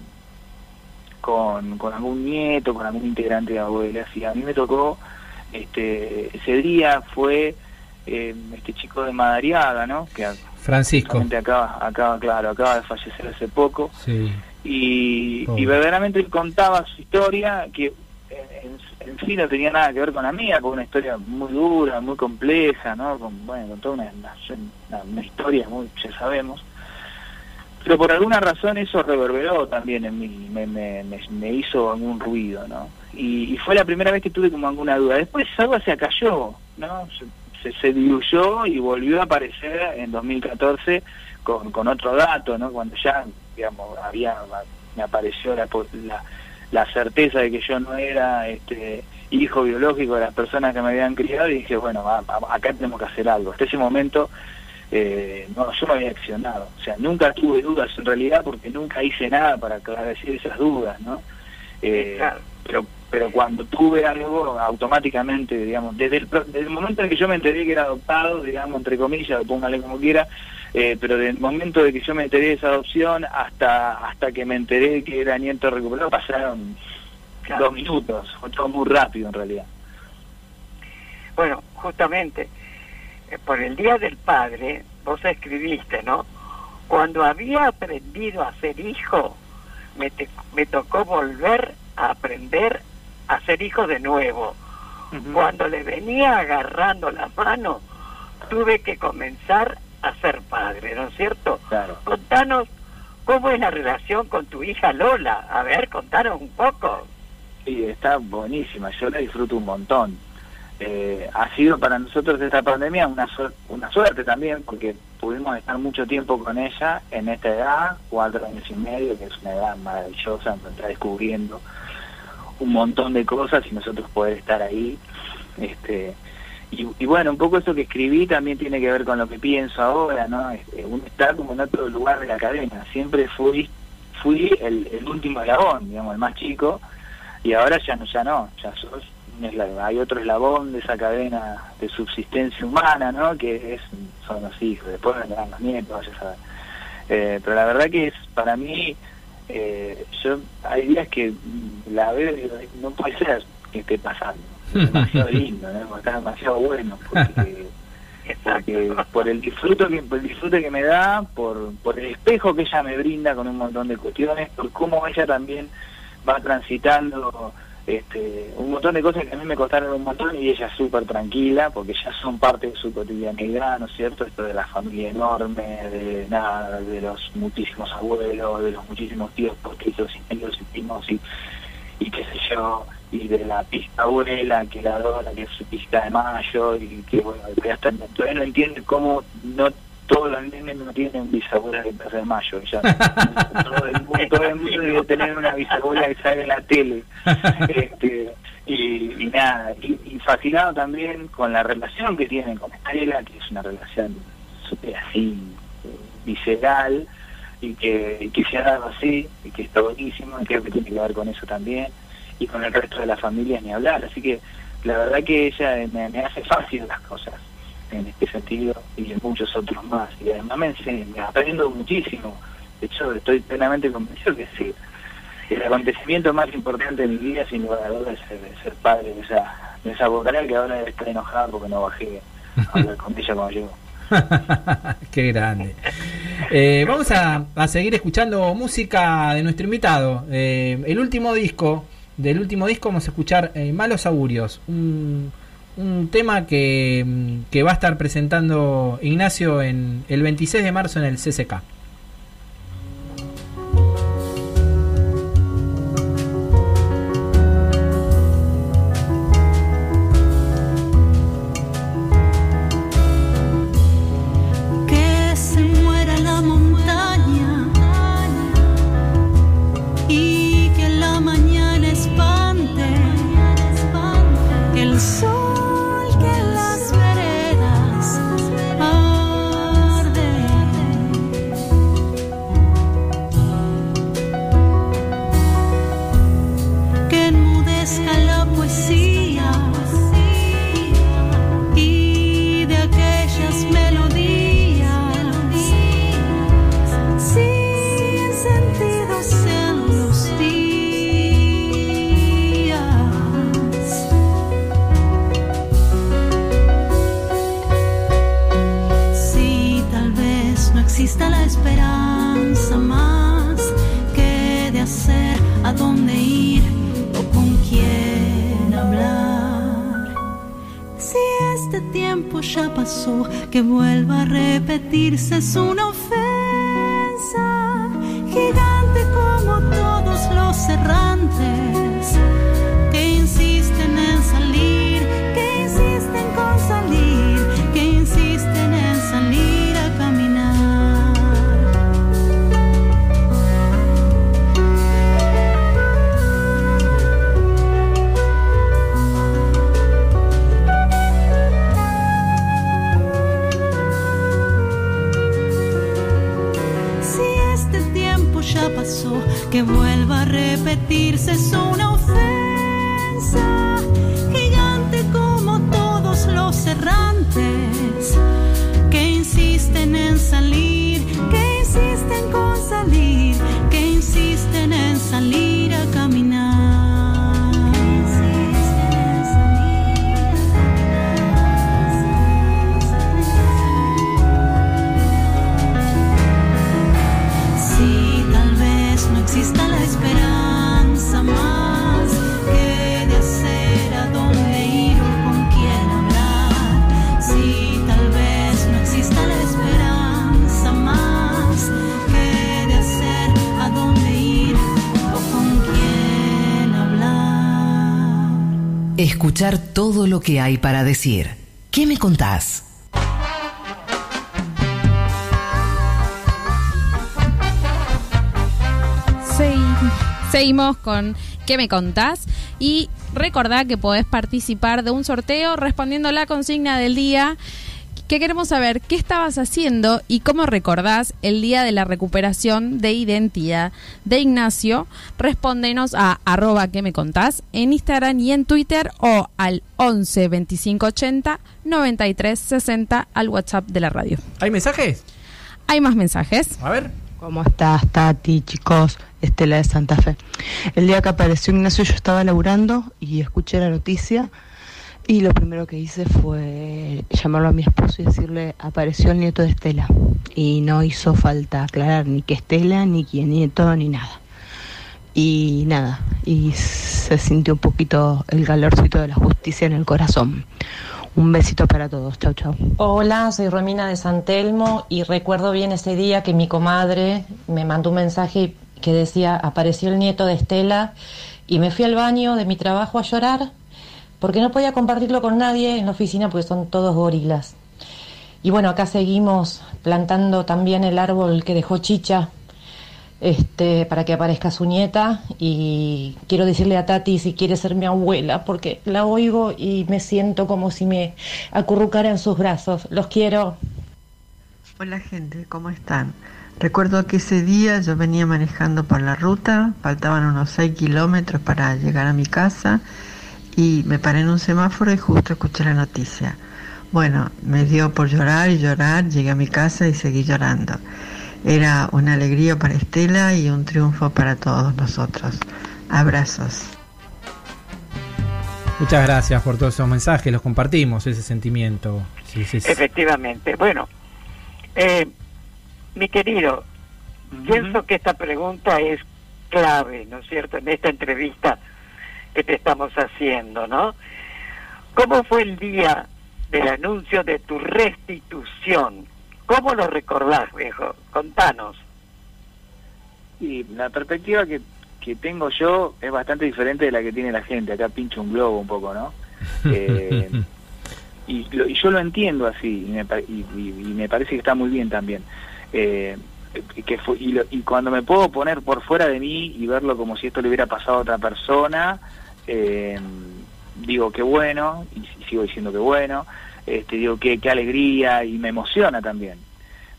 con, con algún nieto, con algún integrante de abuelas, y a mí me tocó, este, ese día fue eh, este chico de Madariaga, ¿no? Que Francisco. acaba, acaba, claro, acaba de fallecer hace poco Sí. y, y verdaderamente él contaba su historia que en, en sí no tenía nada que ver con la mía, con una historia muy dura, muy compleja, ¿no? Con, bueno, con toda una, una- una historia muy, ya sabemos. Pero por alguna razón eso reverberó también en mí, me, me, me, hizo algún ruido, ¿no? Y, fue la primera vez que tuve como alguna duda. Después duda se acalló, ¿no? Se, se, se diluyó y volvió a aparecer en 2014 con, con otro dato, ¿no? Cuando ya, digamos, había, me apareció la, la, la certeza de que yo no era este hijo biológico de las personas que me habían criado y dije, bueno, va- acá tenemos que hacer algo. Hasta ese momento, eh, no, yo me había accionado. O sea, nunca tuve dudas en realidad porque nunca hice nada para decir esas dudas, ¿no? Eh, pero pero cuando tuve algo automáticamente digamos desde el, desde el momento en que yo me enteré que era adoptado digamos entre comillas póngale como quiera eh, pero desde el momento de que yo me enteré de esa adopción hasta hasta que me enteré que era nieto recuperado pasaron dos minutos fue todo muy rápido en realidad Bueno, justamente, por el Día del Padre, vos escribiste, ¿no? Cuando había aprendido a ser hijo, me, te- me tocó volver a aprender a ser hijo de nuevo. Cuando le venía agarrando la mano, tuve que comenzar a ser padre, ¿no es cierto? Claro. Contanos cómo es la relación con tu hija Lola. A ver, contanos un poco. Sí, está buenísima, yo la disfruto un montón. Eh, ha sido para nosotros esta pandemia una, suer- una suerte también, porque pudimos estar mucho tiempo con ella en esta edad, cuatro años y medio, que es una edad maravillosa, nos está descubriendo. un montón de cosas y nosotros poder estar ahí. Este, y, bueno, un poco eso que escribí también tiene que ver con lo que pienso ahora, ¿no? Este, uno está como en otro lugar de la cadena. Siempre fui fui el, el último eslabón, digamos, el más chico, y ahora ya no, ya no, ya sos. Hay otro eslabón de esa cadena de subsistencia humana, ¿no? Que es, son los hijos, después vendrán los nietos, vaya a saber. Eh, pero la verdad que es, para mí, eh, yo hay días que la veo y digo, no puede ser que esté pasando. Es demasiado lindo, ¿no? Está demasiado bueno, porque, porque por el disfrute que por el disfrute que me da, por, por el espejo que ella me brinda con un montón de cuestiones, por cómo ella también va transitando este, un montón de cosas que a mí me costaron un montón y ella súper tranquila porque ya son parte de su cotidianidad, ¿no es cierto? Esto de la familia enorme, de nada, de los muchísimos abuelos, de los muchísimos tíos, postitos y medios y primos y, y qué sé yo, y de la pista abuela que la adora, que es su pista de mayo y que bueno, que hasta todavía no entiende cómo no todos los nenes no tienen bisabuela que de mayo. Ya, todo, el mundo, todo el mundo debe tener una bisabuela que sale en la tele. Este, y, nada, y, y fascinado también con la relación que tienen con Estela, que es una relación súper así, visceral, y que, que se ha dado así, y que está buenísimo, y creo que tiene que ver con eso también, y con el resto de la familia ni hablar. Así que la verdad que ella me hace fácil las cosas en este sentido y en muchos otros más. Y además me, ense- me aprendo muchísimo. De hecho, estoy plenamente convencido que sí. El acontecimiento más importante de mi vida, sin lugar a dudas, es ser, ser padre de esa, de esa bocara que ahora estar enojada porque no bajé a hablar con ella cuando llegó. Qué grande. Eh, vamos a, a seguir escuchando música de nuestro invitado. Eh, el último disco, del último disco vamos a escuchar eh, Malos Augurios, un, un tema que, mm, que va a estar presentando Ignacio en el 26 de marzo en el CCK. Que que vuelva a repetirse es una ofensa. Gigante como todos los errantes Todo lo que hay para decir. ¿Qué me contás? Segui- Seguimos con ¿Qué me contás? Y recordá que podés participar de un sorteo respondiendo la consigna del día que queremos saber qué estabas haciendo y cómo recordás el día de la recuperación de identidad de Ignacio. Respóndenos a arroba que me contás en Instagram y en Twitter o al 11 25 80 93 60 al WhatsApp de la radio. ¿Hay mensajes? Hay más mensajes. A ver. ¿Cómo estás, Tati, chicos? Estela de Santa Fe. El día que apareció Ignacio yo estaba laburando y escuché la noticia y lo primero que hice fue llamarlo a mi esposo y decirle, apareció el nieto de Estela. Y no hizo falta aclarar ni que Estela, ni quién nieto, ni nada. Y nada, y se sintió un poquito el calorcito de la justicia en el corazón. Un besito para todos, chau chau. Hola, soy Romina de San Telmo y recuerdo bien ese día que mi comadre me mandó un mensaje que decía, apareció el nieto de Estela y me fui al baño de mi trabajo a llorar porque no podía compartirlo con nadie en la oficina porque son todos gorilas. Y bueno, acá seguimos plantando también el árbol que dejó Chicha este, para que aparezca su nieta y quiero decirle a Tati si quiere ser mi abuela porque la oigo y me siento como si me acurrucara en sus brazos. Los quiero. Hola gente, ¿cómo están? Recuerdo que ese día yo venía manejando por la ruta, faltaban unos 6 kilómetros para llegar a mi casa y me paré en un semáforo y justo escuché la noticia. Bueno, me dio por llorar y llorar, llegué a mi casa y seguí llorando. Era una alegría para Estela y un triunfo para todos nosotros. Abrazos. Muchas gracias por todos esos mensajes, los compartimos, ese sentimiento. Sí, sí, sí. Efectivamente. Bueno, eh, mi querido, pienso que esta pregunta es clave, ¿no es cierto?, en esta entrevista que te estamos haciendo, ¿no? ¿Cómo fue el día del anuncio de tu restitución? ¿Cómo lo recordás, viejo? Contanos. Y la perspectiva que, que tengo yo es bastante diferente de la que tiene la gente. Acá pincho un globo un poco, ¿no? Eh, y, lo- y yo lo entiendo así, y me, pa- y- y- y me parece que está muy bien también. Eh, que fue, y, lo- y cuando me puedo poner por fuera de mí y verlo como si esto le hubiera pasado a otra persona, eh, digo qué bueno, y, sigo diciendo que bueno, este, digo qué, qué alegría y me emociona también.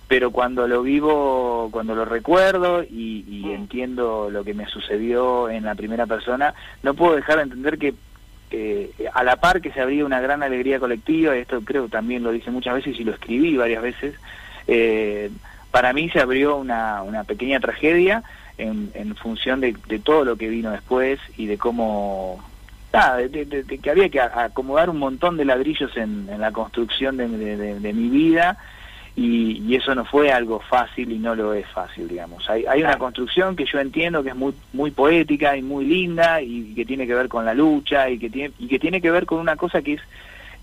Pero cuando lo vivo, cuando lo recuerdo y, y entiendo lo que me sucedió en la primera persona, no puedo dejar de entender que eh, a la par que se abría una gran alegría colectiva, y esto creo que también lo dije muchas veces y lo escribí varias veces, eh, para mí se abrió una, una pequeña tragedia en, en función de, de todo lo que vino después y de cómo nada, de, de- de que había que acomodar un montón de ladrillos en, en la construcción de, mi vida y, y eso no fue algo fácil y no lo es fácil, digamos. Hay, hay una construcción que yo entiendo que es muy, muy poética y muy linda y que tiene que ver con la lucha y que tiene, y que tiene que ver con una cosa que es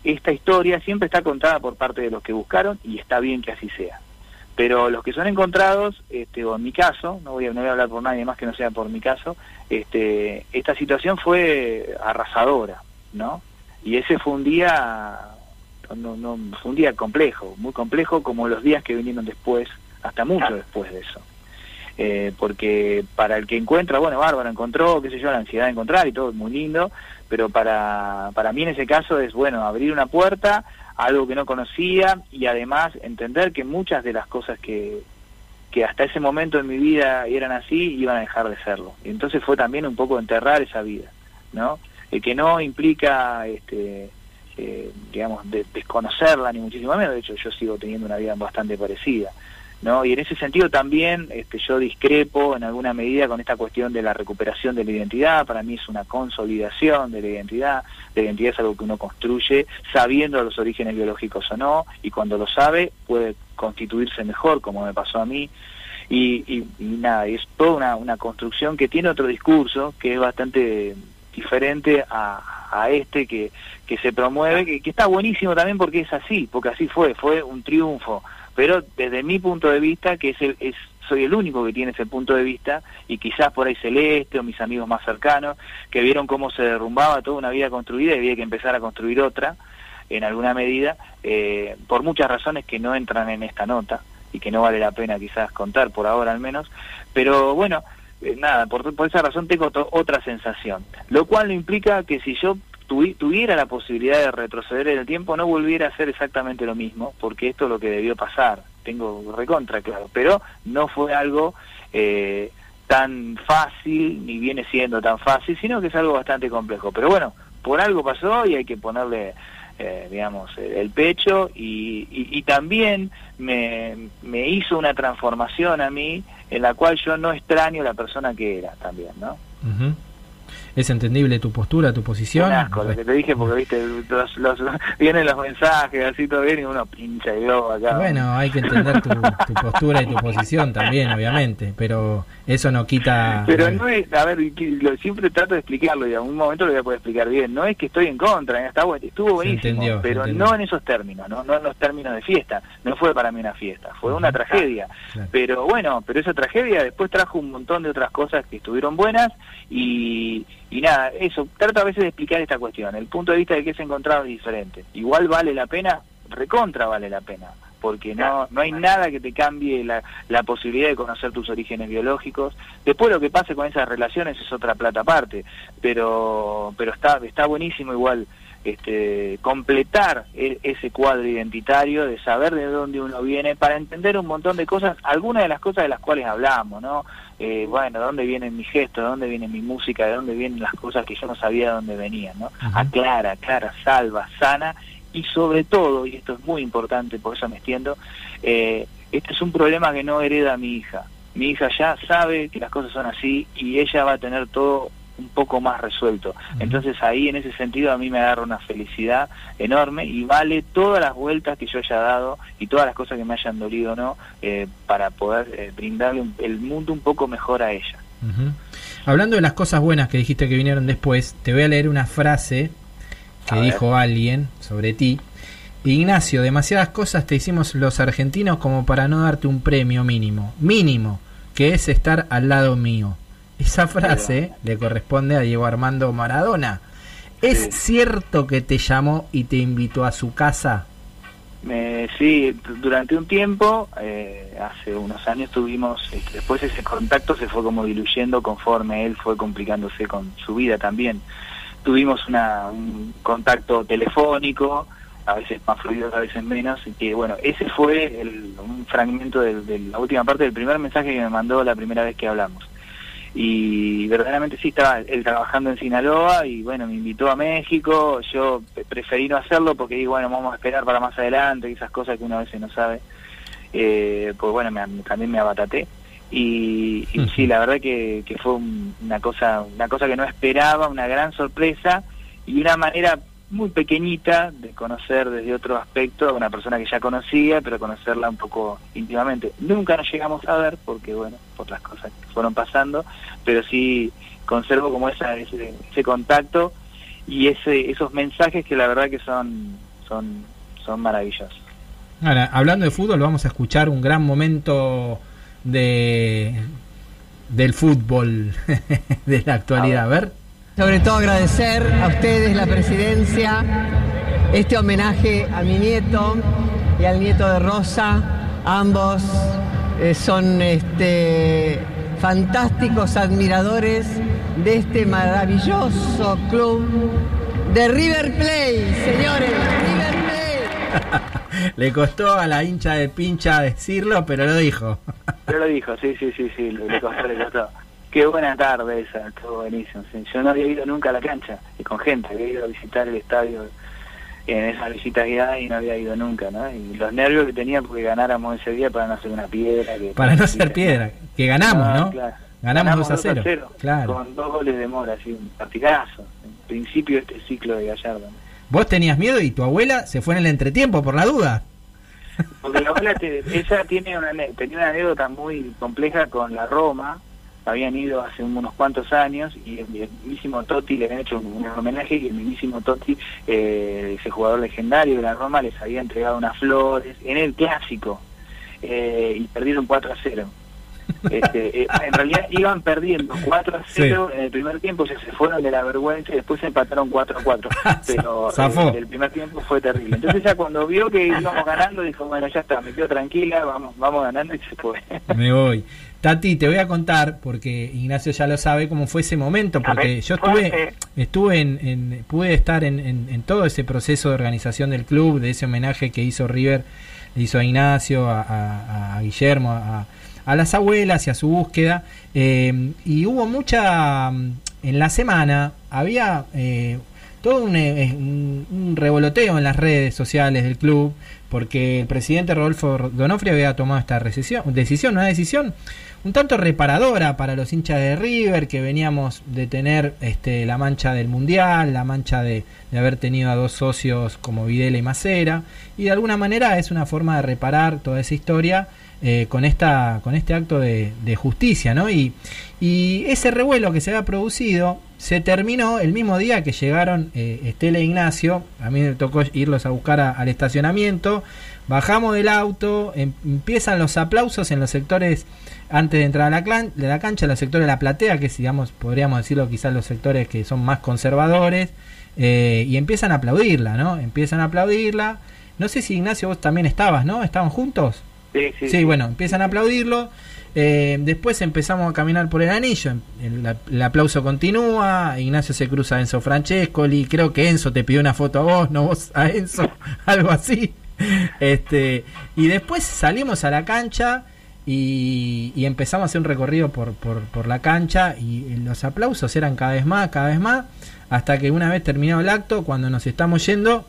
esta historia siempre está contada por parte de los que buscaron y está bien que así sea. Pero los que son encontrados, este, o en mi caso, no voy, a, no voy a hablar por nadie más que no sea por mi caso, este, esta situación fue arrasadora, ¿no? Y ese fue un día, no, no, fue un día complejo, muy complejo como los días que vinieron después, hasta mucho después de eso. Eh, porque para el que encuentra, bueno, bárbaro, encontró, qué sé yo, la ansiedad de encontrar y todo, muy lindo, pero para, para mí en ese caso es, bueno, abrir una puerta, algo que no conocía y además entender que muchas de las cosas que, que hasta ese momento en mi vida eran así iban a dejar de serlo. Y entonces fue también un poco enterrar esa vida, ¿no? El que no implica, este, eh, digamos, de- desconocerla ni muchísimo menos, de hecho yo sigo teniendo una vida bastante parecida. ¿No? Y en ese sentido también este, yo discrepo en alguna medida con esta cuestión de la recuperación de la identidad. Para mí es una consolidación de la identidad. La identidad es algo que uno construye sabiendo los orígenes biológicos o no, y cuando lo sabe puede constituirse mejor, como me pasó a mí. Y, y- y nada, es toda una, construcción que tiene otro discurso que es bastante diferente a, a este que, que se promueve, que está buenísimo también porque es así, porque así fue, fue un triunfo. Pero desde mi punto de vista, que es, el- es soy el único que tiene ese punto de vista, y quizás por ahí Celeste o mis amigos más cercanos, que vieron cómo se derrumbaba toda una vida construida y había que empezar a construir otra, en alguna medida, eh, por muchas razones que no entran en esta nota y que no vale la pena quizás contar por ahora al menos, pero bueno, eh, nada, por, por esa razón tengo otra sensación. Lo cual no implica que si yo tuvi- tuviera la posibilidad de retroceder en el tiempo, no volviera a hacer exactamente lo mismo, porque esto es lo que debió pasar. Tengo recontra, claro. Pero no fue algo eh, tan fácil, ni viene siendo tan fácil, sino que es algo bastante complejo. Pero bueno, por algo pasó y hay que ponerle eh, digamos, el pecho y, y, y también me, me hizo una transformación a mí en la cual yo no extraño la persona que era también, ¿no? Es entendible tu postura, tu posición. Asco, lo que te dije, porque viste, los, los- vienen los mensajes, así todo bien, y uno pincha y globo acá. Bueno, hay que entender tu, tu postura y tu posición también, obviamente, pero eso no quita... Pero no es, a ver, lo- siempre trato de explicarlo y en un momento lo voy a poder explicar bien. No es que estoy en contra, está bueno, estuvo buenísimo, entendió, pero entendió. no en esos términos, ¿no? no en los términos de fiesta. No fue para mí una fiesta, fue una tragedia. Pero bueno, pero esa tragedia después trajo un montón de otras cosas que estuvieron buenas y, y nada, eso, trato a veces de explicar esta cuestión. El punto de vista de que se encontraba es diferente. Igual vale la pena, recontra vale la pena porque no no hay nada que te cambie la, la posibilidad de conocer tus orígenes biológicos. Después lo que pase con esas relaciones es otra plata aparte, pero pero está está buenísimo igual este completar e- ese cuadro identitario de saber de dónde uno viene para entender un montón de cosas, algunas de las cosas de las cuales hablamos, ¿no? Eh, bueno, de dónde vienen mis gestos, de dónde viene mi música, de dónde vienen las cosas que yo no sabía de dónde venían, ¿no? Aclara, aclara, salva, sana y sobre todo, y esto es muy importante, por eso me extiendo, eh, este es un problema que no hereda mi hija. Mi hija ya sabe que las cosas son así y ella va a tener todo un poco más resuelto. Entonces ahí en ese sentido a mí me agarra una felicidad enorme y vale todas las vueltas que yo haya dado y todas las cosas que me hayan dolido no eh, para poder eh, brindarle un- el mundo un poco mejor a ella. Hablando de las cosas buenas que dijiste que vinieron después, te voy a leer una frase que dijo alguien sobre ti. Ignacio, demasiadas cosas te hicimos los argentinos como para no darte un premio mínimo, mínimo, que es estar al lado mío. Esa frase le corresponde a Diego Armando Maradona. ¿Es cierto que te llamó y te invitó a su casa? Me, sí, durante un tiempo, eh, hace unos años tuvimos, este, después ese contacto se fue como diluyendo conforme él fue complicándose con su vida también. Tuvimos una, un contacto telefónico, a veces más fluido, a veces menos, y que bueno, ese fue el- un fragmento del- de la última parte del primer mensaje que me mandó la primera vez que hablamos. Y verdaderamente sí estaba él trabajando en Sinaloa y bueno me invitó a México. Yo preferí no hacerlo porque digo bueno vamos a esperar para más adelante y esas cosas que uno a veces no sabe. Eh, pues bueno me, también me abataté y, y sí la verdad que, que fue un- una cosa una cosa que no esperaba una gran sorpresa y una manera muy pequeñita de conocer desde otro aspecto a una persona que ya conocía, pero conocerla un poco íntimamente. Nunca nos llegamos a ver porque, bueno, por las cosas que fueron pasando, pero sí conservo como esa, ese, ese contacto y ese, esos mensajes que la verdad que son, son, son maravillosos. Ahora, hablando de fútbol, vamos a escuchar un gran momento de del fútbol de la actualidad. A ver. Sobre todo agradecer a ustedes, la presidencia, este homenaje a mi nieto y al nieto de Rosa. Ambos eh, son este, fantásticos admiradores de este maravilloso club de River Plate, señores, River Plate. Le costó a la hincha de pincha decirlo, pero lo dijo. Pero lo dijo, sí, sí, sí, sí, le, costó, le costó. Qué buena tarde esa, estuvo buenísimo. sí. Yo no había ido nunca a la cancha, y con gente, había ido a visitar el estadio en esas visitas guiadas y no había ido nunca, ¿no? Y los nervios que tenía porque ganáramos ese día para no hacer una piedra. Que, Para no ser piedra, que ganamos, ¿no? claro. Ganamos 2 a 0. Claro. Con dos goles de mora, así, un partidazo. En principio de este ciclo de Gallardo. ¿no? Vos tenías miedo y tu abuela se fue en el entretiempo por la duda. Porque la abuela, te- ella tiene una, tenía una anécdota muy compleja con la Roma, habían ido hace unos cuantos años y el, mismísimo Totti le habían hecho un, un homenaje y el mismísimo Totti, eh, ese jugador legendario de la Roma, les había entregado unas flores en el clásico eh, y perdieron 4 a 0. Este, eh, en realidad iban perdiendo 4 a 0 en el primer tiempo, ya se fueron de la vergüenza y después se empataron 4 a 4. Pero eh, el primer tiempo fue terrible. Entonces ya cuando vio que íbamos ganando, dijo, bueno, ya está, me quedo tranquila, vamos vamos ganando y se fue. Me voy. Tati, te voy a contar, porque Ignacio ya lo sabe, cómo fue ese momento, porque yo estuve, estuve en, en- pude estar en, en- en todo ese proceso de organización del club, de ese homenaje que hizo River, le hizo a Ignacio, a, a- a Guillermo, a, a las abuelas y a su búsqueda, eh, y hubo mucha, en la semana, había eh, todo un, eh, un revoloteo en las redes sociales del club, porque el presidente Rodolfo Donofrio había tomado esta recesión, decisión, una decisión un tanto reparadora para los hinchas de River, que veníamos de tener este, la mancha del Mundial, la mancha de, de haber tenido a dos socios como Videla y Macera, y de alguna manera es una forma de reparar toda esa historia eh, con, esta, con este acto de, de justicia, ¿no? Y, y ese revuelo que se había producido se terminó el mismo día que llegaron eh, Estela e Ignacio. A mí me tocó irlos a buscar al estacionamiento. Bajamos del auto, em- empiezan los aplausos en los sectores antes de entrar a la, clan- de la cancha, los sectores de la platea, que digamos, podríamos decirlo quizás los sectores que son más conservadores, eh, y empiezan a aplaudirla, ¿no? Empiezan a aplaudirla. No sé si Ignacio vos también estabas, ¿no? ¿Estaban juntos? Sí, sí, Sí, bueno, empiezan a aplaudirlo. Eh, después empezamos a caminar por el anillo. El, el aplauso continúa. Ignacio se cruza a Enzo Francescoli. Creo que Enzo te pidió una foto a vos, no vos a Enzo, algo así. Este, y después salimos a la cancha y, y empezamos a hacer un recorrido por, por, por la cancha. Y los aplausos eran cada vez más, cada vez más. Hasta que una vez terminado el acto, cuando nos estamos yendo,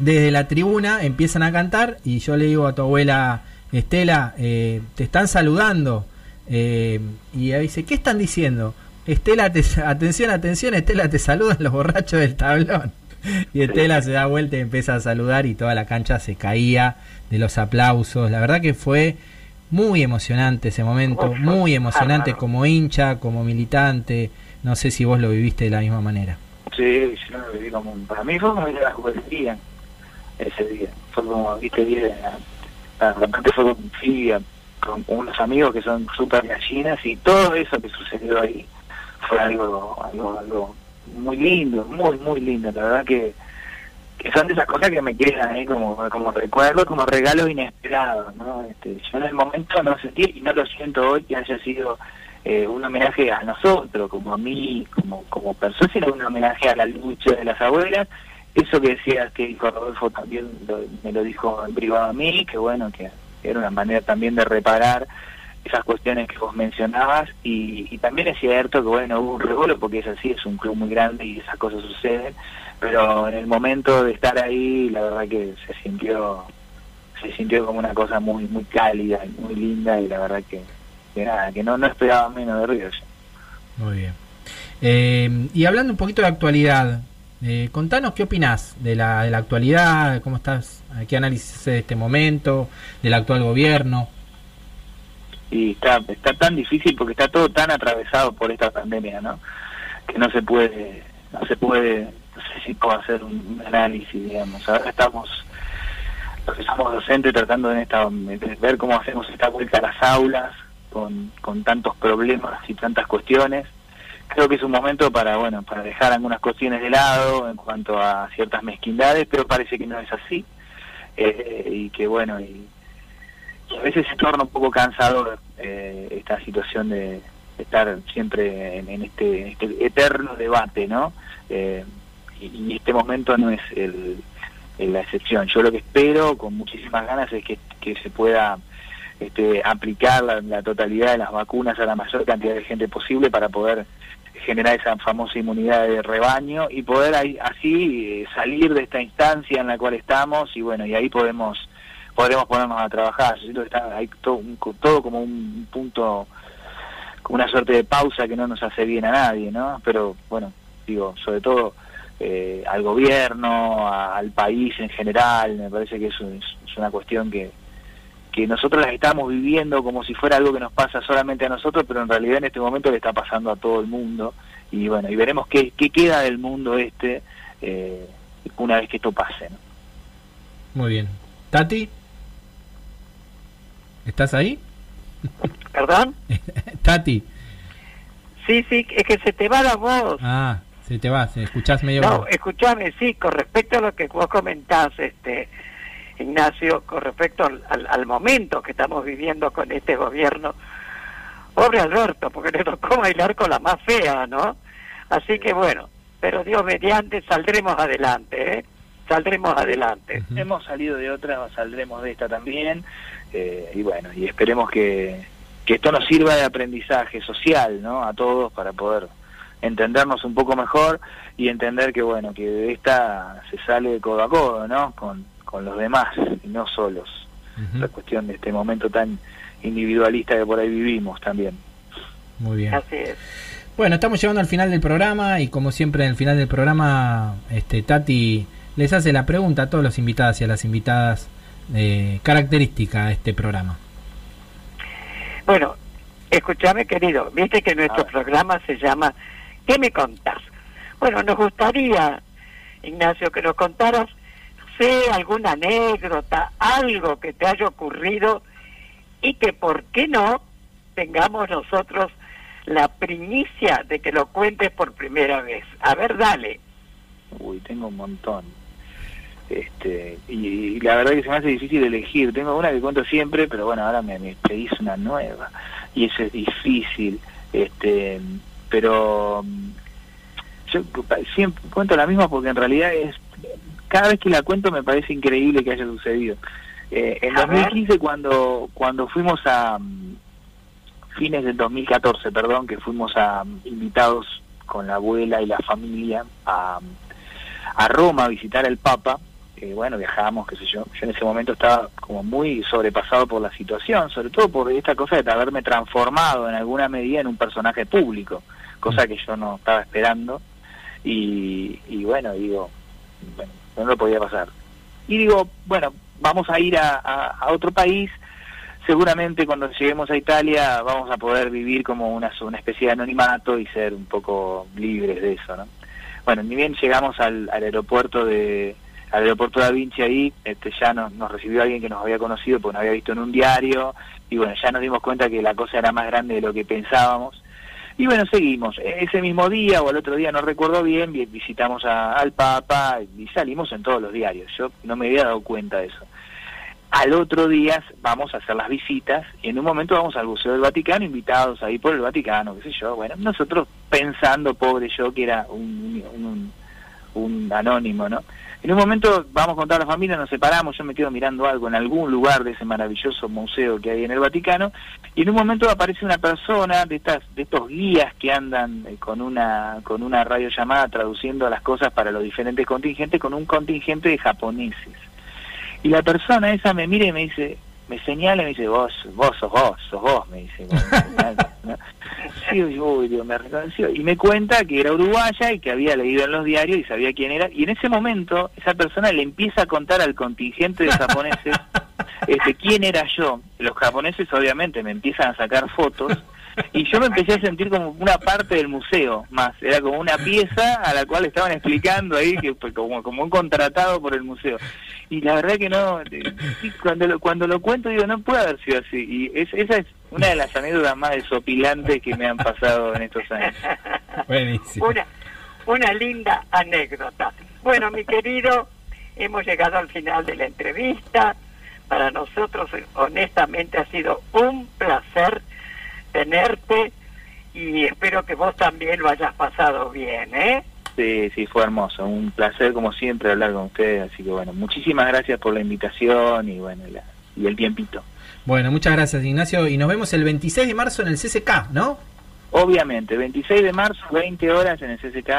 desde la tribuna empiezan a cantar y yo le digo a tu abuela Estela, eh, te están saludando. Eh, y ella dice, ¿qué están diciendo? Estela, te, atención, atención, Estela, te saludan los borrachos del tablón. Y Estela se da vuelta y empieza a saludar y toda la cancha se caía de los aplausos. La verdad que fue muy emocionante ese momento, muy emocionante como hincha, como militante. No sé si vos lo viviste de la misma manera. Sí, yo lo viví como un- para mí fue como la juguetería ese día. Fue como, viste, de repente fue con, a- con unos amigos que son súper gallinas y todo eso que sucedió ahí fue algo, algo, algo muy lindo, muy, muy lindo. La verdad que, son de esas cosas que me quedan ahí como, como recuerdo, como regalos inesperados, ¿no? Este, yo en el momento no sentí y no lo siento hoy que haya sido eh, un homenaje a nosotros, como a mí, como, como persona, sino un homenaje a la lucha de las abuelas. Eso que decías que dijo Rodolfo también lo- me lo dijo en privado a mí, que bueno, que era una manera también de reparar esas cuestiones que vos mencionabas y, y también es cierto que bueno hubo un revuelo porque es así es un club muy grande y esas cosas suceden pero en el momento de estar ahí la verdad que se sintió se sintió como una cosa muy muy cálida y muy linda y la verdad que, que nada que no no esperaba menos de Río yo. Muy bien. Eh, y hablando un poquito de actualidad, eh, contanos qué opinás de la, de la actualidad, cómo estás, qué análisis de este momento, del actual gobierno. y está está tan difícil porque está todo tan atravesado por esta pandemia no que no se puede no se puede no sé si puedo hacer un análisis digamos. Ahora estamos los que somos docentes tratando en esta de ver cómo hacemos esta vuelta a las aulas con, con tantos problemas y tantas cuestiones creo que es un momento para bueno para dejar algunas cuestiones de lado en cuanto a ciertas mezquindades pero parece que no es así eh, y que bueno y, a veces se torna un poco cansador eh, esta situación de estar siempre en, este, en este eterno debate, ¿no? Eh, y, este momento no es el, la excepción. Yo lo que espero con muchísimas ganas es que, se pueda este, aplicar la totalidad de las vacunas a la mayor cantidad de gente posible para poder generar esa famosa inmunidad de rebaño y poder ahí- así eh, salir de esta instancia en la cual estamos y bueno, y ahí podemos podremos ponernos a trabajar. Yo siento que está, hay todo, todo como un punto, como una suerte de pausa que no nos hace bien a nadie, ¿no? Pero bueno, digo, sobre todo eh, al gobierno, al país en general, me parece que eso es, es una cuestión que, que nosotros las estamos viviendo como si fuera algo que nos pasa solamente a nosotros, pero en realidad en este momento le está pasando a todo el mundo. Y bueno, y veremos qué, qué queda del mundo este eh, una vez que esto pase, ¿no? Muy bien. Tati, ¿estás ahí? ¿Perdón? Tati. Sí, sí, es que se te va la voz. Ah, se te va, se escuchás medio... No, escúchame, sí, con respecto a lo que vos comentás, este, Ignacio, con respecto al, al- al momento que estamos viviendo con este gobierno, Pobre Alberto, porque le tocó bailar con la más fea, ¿no? Así que bueno, pero Dios mediante saldremos adelante, ¿eh? Saldremos adelante. Hemos salido de otra, saldremos de esta también. eh, y bueno, y esperemos que, que esto nos sirva de aprendizaje social, ¿no? A todos para poder entendernos un poco mejor y entender que, bueno, que de esta se sale de codo a codo, ¿no? Con, con los demás y no solos. La cuestión de este momento tan individualista que por ahí vivimos también. Muy bien. Así es. Bueno, estamos llegando al final del programa y como siempre en el final del programa, este Tati les hace la pregunta a todos los invitados y a las invitadas eh, característica de este programa. Bueno, escúchame querido, viste que nuestro programa se llama ¿Qué me contás? Bueno, nos gustaría, Ignacio, que nos contaras, alguna anécdota, algo que te haya ocurrido y que, ¿por qué no?, tengamos nosotros la primicia de que lo cuentes por primera vez. A ver, dale. Uy, tengo un montón. Este, y, la verdad que se me hace difícil elegir. Tengo una que cuento siempre, pero bueno, ahora me, me pedís una nueva. Y eso es difícil. Este, pero mm, yo siempre cuento la misma porque en realidad es cada vez que la cuento me parece increíble que haya sucedido. Eh, en A ver. 2015 cuando cuando fuimos a mm, fines del 2014, perdón, que fuimos a mm, invitados con la abuela y la familia a, a Roma a visitar al Papa, eh, bueno, viajábamos, qué sé yo, yo en ese momento estaba como muy sobrepasado por la situación, sobre todo por esta cosa de haberme transformado en alguna medida en un personaje público, cosa que yo no estaba esperando, y, y bueno, digo, bueno, no lo podía pasar. Y digo, bueno, vamos a ir a, a, otro país, seguramente cuando lleguemos a Italia vamos a poder vivir como una, una especie de anonimato y ser un poco libres de eso, ¿no? Bueno, ni bien llegamos al, al aeropuerto de al aeropuerto da Vinci ahí, este, ya nos, nos recibió alguien que nos había conocido porque nos había visto en un diario y bueno, ya nos dimos cuenta que la cosa era más grande de lo que pensábamos. Y bueno, seguimos. Ese mismo día o el otro día, no recuerdo bien, vi- visitamos a- al Papa y salimos en todos los diarios. Yo no me había dado cuenta de eso. Al otro día vamos a hacer las visitas y en un momento vamos al Museo del Vaticano, invitados ahí por el Vaticano, qué sé yo. Bueno, nosotros pensando, pobre yo, que era un, un anónimo, ¿no? En un momento vamos con toda la familia, nos separamos, yo me quedo mirando algo en algún lugar de ese maravilloso museo que hay en el Vaticano, y en un momento aparece una persona de estas, de estos guías que andan eh, con una, con una radiollamada traduciendo las cosas para los diferentes contingentes, con un contingente de japoneses. Y la persona esa me mira y me dice, me señala y me dice, vos, vos sos vos, sos vos, me dice. como, ¿no? Sí, yo, uy, Dios, me reconoció. Y me cuenta que era uruguaya y que había leído en los diarios y sabía quién era. Y en ese momento, esa persona le empieza a contar al contingente de japoneses este, quién era yo. Los japoneses, obviamente, me empiezan a sacar fotos. Y yo me empecé a sentir como una parte del museo más. Era como una pieza a la cual estaban explicando ahí, que fue como, como un contratado por el museo. Y la verdad que no, eh, cuando lo, cuando lo cuento digo, no puede haber sido así. Y es, esa es una de las anécdotas más desopilantes que me han pasado en estos años. Buenísimo. Una, una linda anécdota. Bueno, mi querido, hemos llegado al final de la entrevista. Para nosotros, honestamente, ha sido un placer tenerte y espero que vos también lo hayas pasado bien, ¿eh? Sí, sí, fue hermoso. Un placer, como siempre, hablar con ustedes. Así que bueno, muchísimas gracias por la invitación y bueno, la- y el tiempito. Bueno, muchas gracias Ignacio y nos vemos el 26 de marzo en el CCK, ¿no? Obviamente, 26 de marzo, 20 horas en el CCK.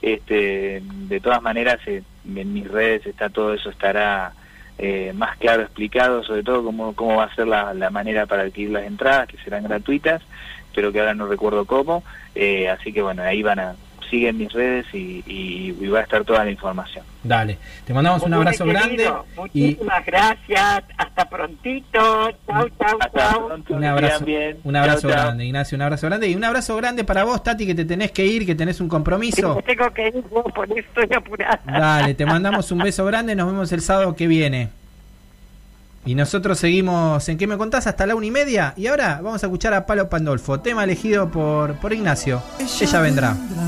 Este, de todas maneras, eh, en mis redes está todo eso, estará eh, más claro explicado, sobre todo cómo, cómo va a ser la, la manera para adquirir las entradas, que serán gratuitas, pero que ahora no recuerdo cómo. Eh, así que bueno, ahí van a, siguen mis redes y, y- y va a estar toda la información. Dale, te mandamos un abrazo grande querido, y Muchísimas gracias. Hasta prontito. Chau, chau, chau. un abrazo, bien. un abrazo grande, Ignacio, un abrazo grande y un abrazo grande para vos, Tati, que te tenés que ir, que tenés un compromiso. Tengo que ir, vos, por eso estoy apurada. Dale, te mandamos un beso grande, nos vemos el sábado que viene. Y nosotros seguimos en ¿Qué me contás? hasta la una y media. Y ahora vamos a escuchar a Palo Pandolfo, tema elegido por, por Ignacio. Ella, vendrá. vendrá.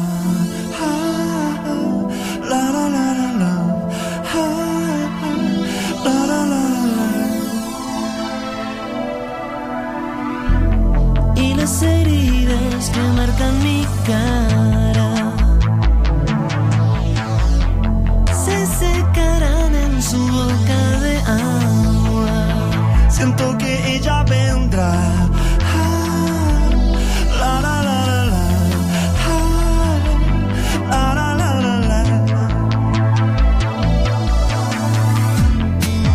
las heridas que marcan mi cara. Siento que ella vendrá. Ah, la, la, la, la, la. Ah, la, la, la, la, la.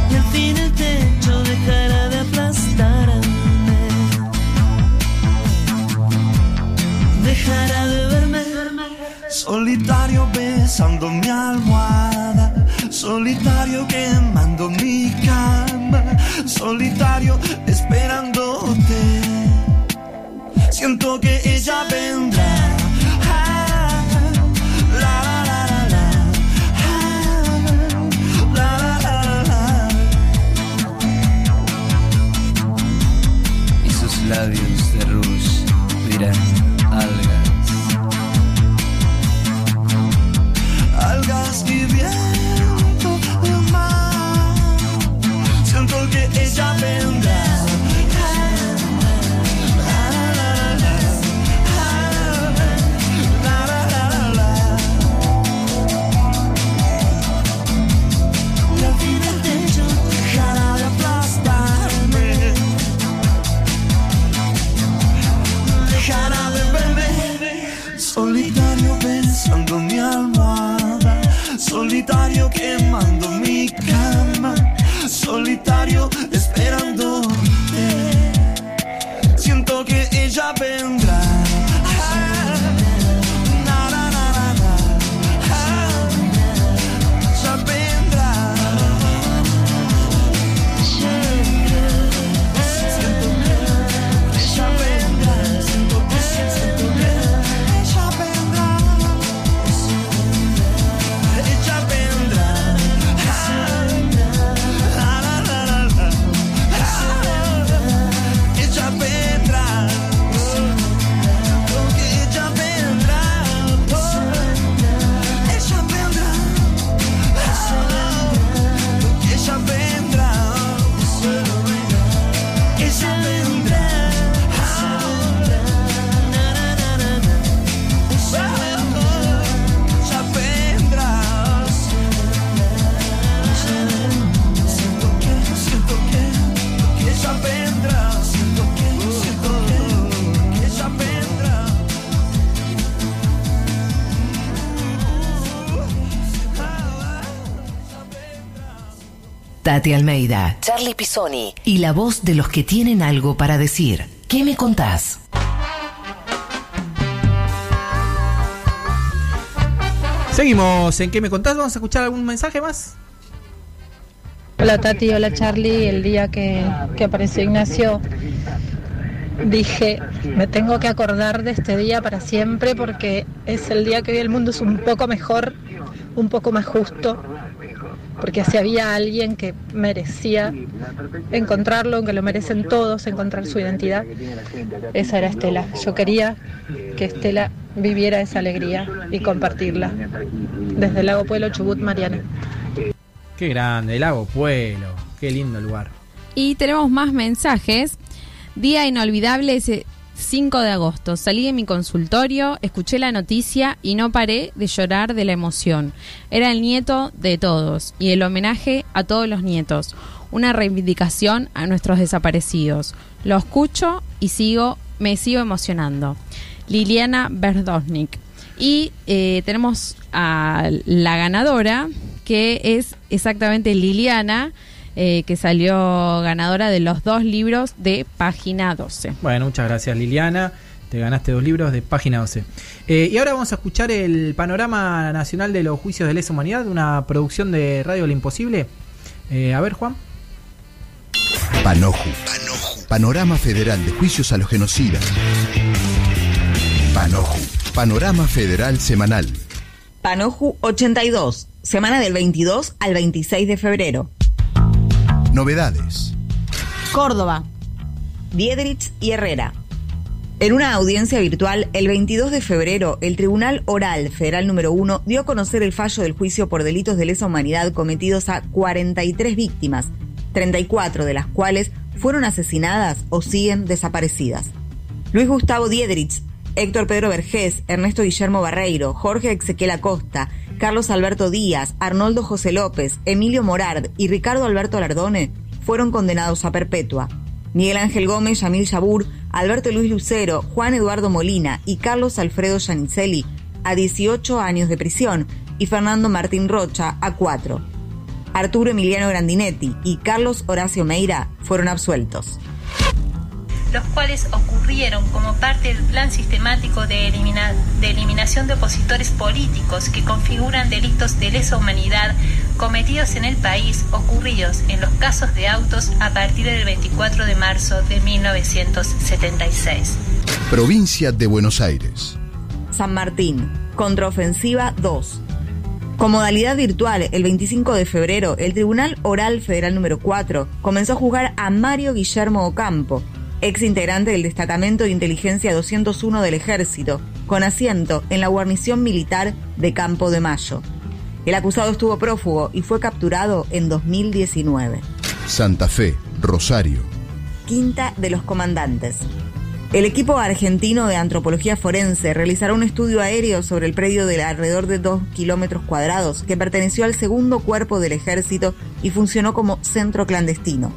Y al fin el techo dejará de aplastarme. Dejará de verme solitario besando mi almohada, solitario quemando mi cama, solitario esperándote. Siento que ella vendrá. Ah, la, la, la. Ah, la, la, la, la, la. y sus labios solitario quemando mi cama, solitario esperándote. Tati Almeida, Charlie Pisoni y la voz de los que tienen algo para decir. ¿Qué me contás? Seguimos en ¿Qué me contás? Vamos a escuchar algún mensaje más. Hola Tati, hola Charlie. El día que, que apareció Ignacio dije, me tengo que acordar de este día para siempre porque es el día que hoy el mundo es un poco mejor, un poco más justo, porque si había alguien que merecía encontrarlo, aunque lo merecen todos, encontrar su identidad, esa era Estela. Yo quería que Estela viviera esa alegría y compartirla. Desde el Lago Pueblo, Chubut, Mariana. Qué grande, el lago Pueblo. Qué lindo lugar. Y tenemos más mensajes. Día inolvidable ese 5 de agosto. Salí de mi consultorio, escuché la noticia y no paré de llorar de la emoción. Era el nieto de todos y el homenaje a todos los nietos. Una reivindicación a nuestros desaparecidos. Lo escucho y sigo, me sigo emocionando. Liliana Berdosnik. Y eh, tenemos a la ganadora, que es exactamente Liliana, eh, que salió ganadora de los dos libros de página 12. Bueno, muchas gracias Liliana. Te ganaste dos libros de página 12. Eh, y ahora vamos a escuchar el panorama nacional de los juicios de lesa humanidad, una producción de Radio Lo Imposible. Eh, a ver, Juan. Panoju. Panorama Federal de Juicios a los Genocidas. Panoju. Panorama Federal Semanal. Panoju 82, semana del 22 al 26 de febrero. Novedades. Córdoba. Diedrich y Herrera. En una audiencia virtual, el 22 de febrero, el Tribunal Oral Federal número 1 dio a conocer el fallo del juicio por delitos de lesa humanidad cometidos a 43 víctimas, 34 de las cuales fueron asesinadas o siguen desaparecidas. Luis Gustavo Diedrich, Héctor Pedro Vergés, Ernesto Guillermo Barreiro, Jorge Ezequiel Acosta, Carlos Alberto Díaz, Arnoldo José López, Emilio Morard y Ricardo Alberto Lardone fueron condenados a perpetua. Miguel Ángel Gómez, Yamil Yabur, Alberto Luis Lucero, Juan Eduardo Molina y Carlos Alfredo Yanicelli a 18 años de prisión y Fernando Martín Rocha a 4. Arturo Emiliano Grandinetti y Carlos Horacio Meira fueron absueltos. Los cuales ocurrieron como parte del plan sistemático de, elimina- de eliminación de opositores políticos que configuran delitos de lesa humanidad cometidos en el país ocurridos en los casos de autos a partir del 24 de marzo de 1976. Provincia de Buenos Aires. San Martín, contraofensiva 2. Con modalidad virtual, el 25 de febrero, el Tribunal Oral Federal número 4 comenzó a juzgar a Mario Guillermo Ocampo, ex integrante del Destacamento de Inteligencia 201 del Ejército, con asiento en la guarnición militar de Campo de Mayo. El acusado estuvo prófugo y fue capturado en 2019. Santa Fe, Rosario. Quinta de los Comandantes. El equipo argentino de antropología forense realizará un estudio aéreo sobre el predio de alrededor de 2 kilómetros cuadrados que perteneció al segundo cuerpo del ejército y funcionó como centro clandestino.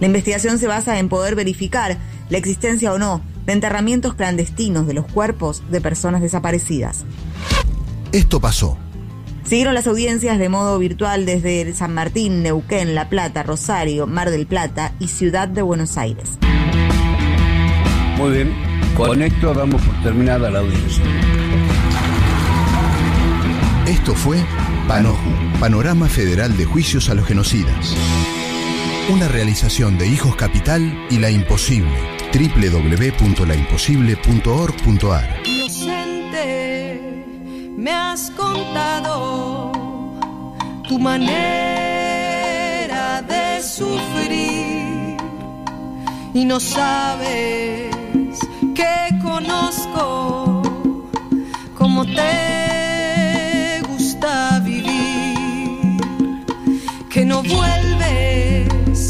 La investigación se basa en poder verificar la existencia o no de enterramientos clandestinos de los cuerpos de personas desaparecidas. Esto pasó. Siguieron las audiencias de modo virtual desde San Martín, Neuquén, La Plata, Rosario, Mar del Plata y Ciudad de Buenos Aires. Muy bien, con esto damos por terminada la audiencia. Esto fue Panoju, Panorama Federal de Juicios a los Genocidas. Una realización de Hijos Capital y La Imposible. www.laimposible.org.ar Inocente, me has contado tu manera de sufrir y no sabes que conozco cómo te gusta vivir, que no vuelves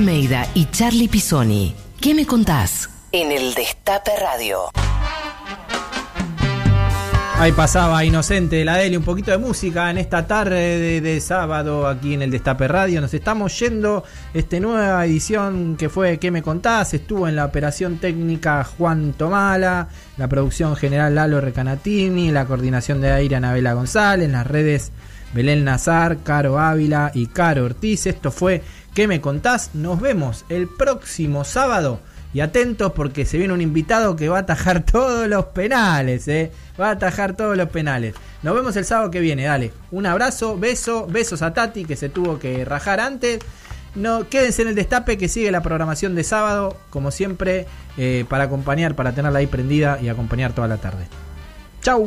Almeida y Charlie Pisoni. ¿Qué me contás? En el Destape Radio. Ahí pasaba Inocente de la Deli, un poquito de música en esta tarde de, de sábado aquí en el Destape Radio. Nos estamos yendo este nueva edición que fue ¿Qué me contás? Estuvo en la operación técnica Juan Tomala, la producción general Lalo Recanatini, la coordinación de aire Anabela González, las redes Belén Nazar, Caro Ávila y Caro Ortiz. Esto fue ¿Qué me contás? Nos vemos el próximo sábado. Y atentos porque se viene un invitado que va a atajar todos los penales, ¿eh? Va a atajar todos los penales. Nos vemos el sábado que viene, dale. Un abrazo, beso, besos a Tati que se tuvo que rajar antes. No, quédense en el destape que sigue la programación de sábado, como siempre, eh, para acompañar, para tenerla ahí prendida y acompañar toda la tarde. Chau.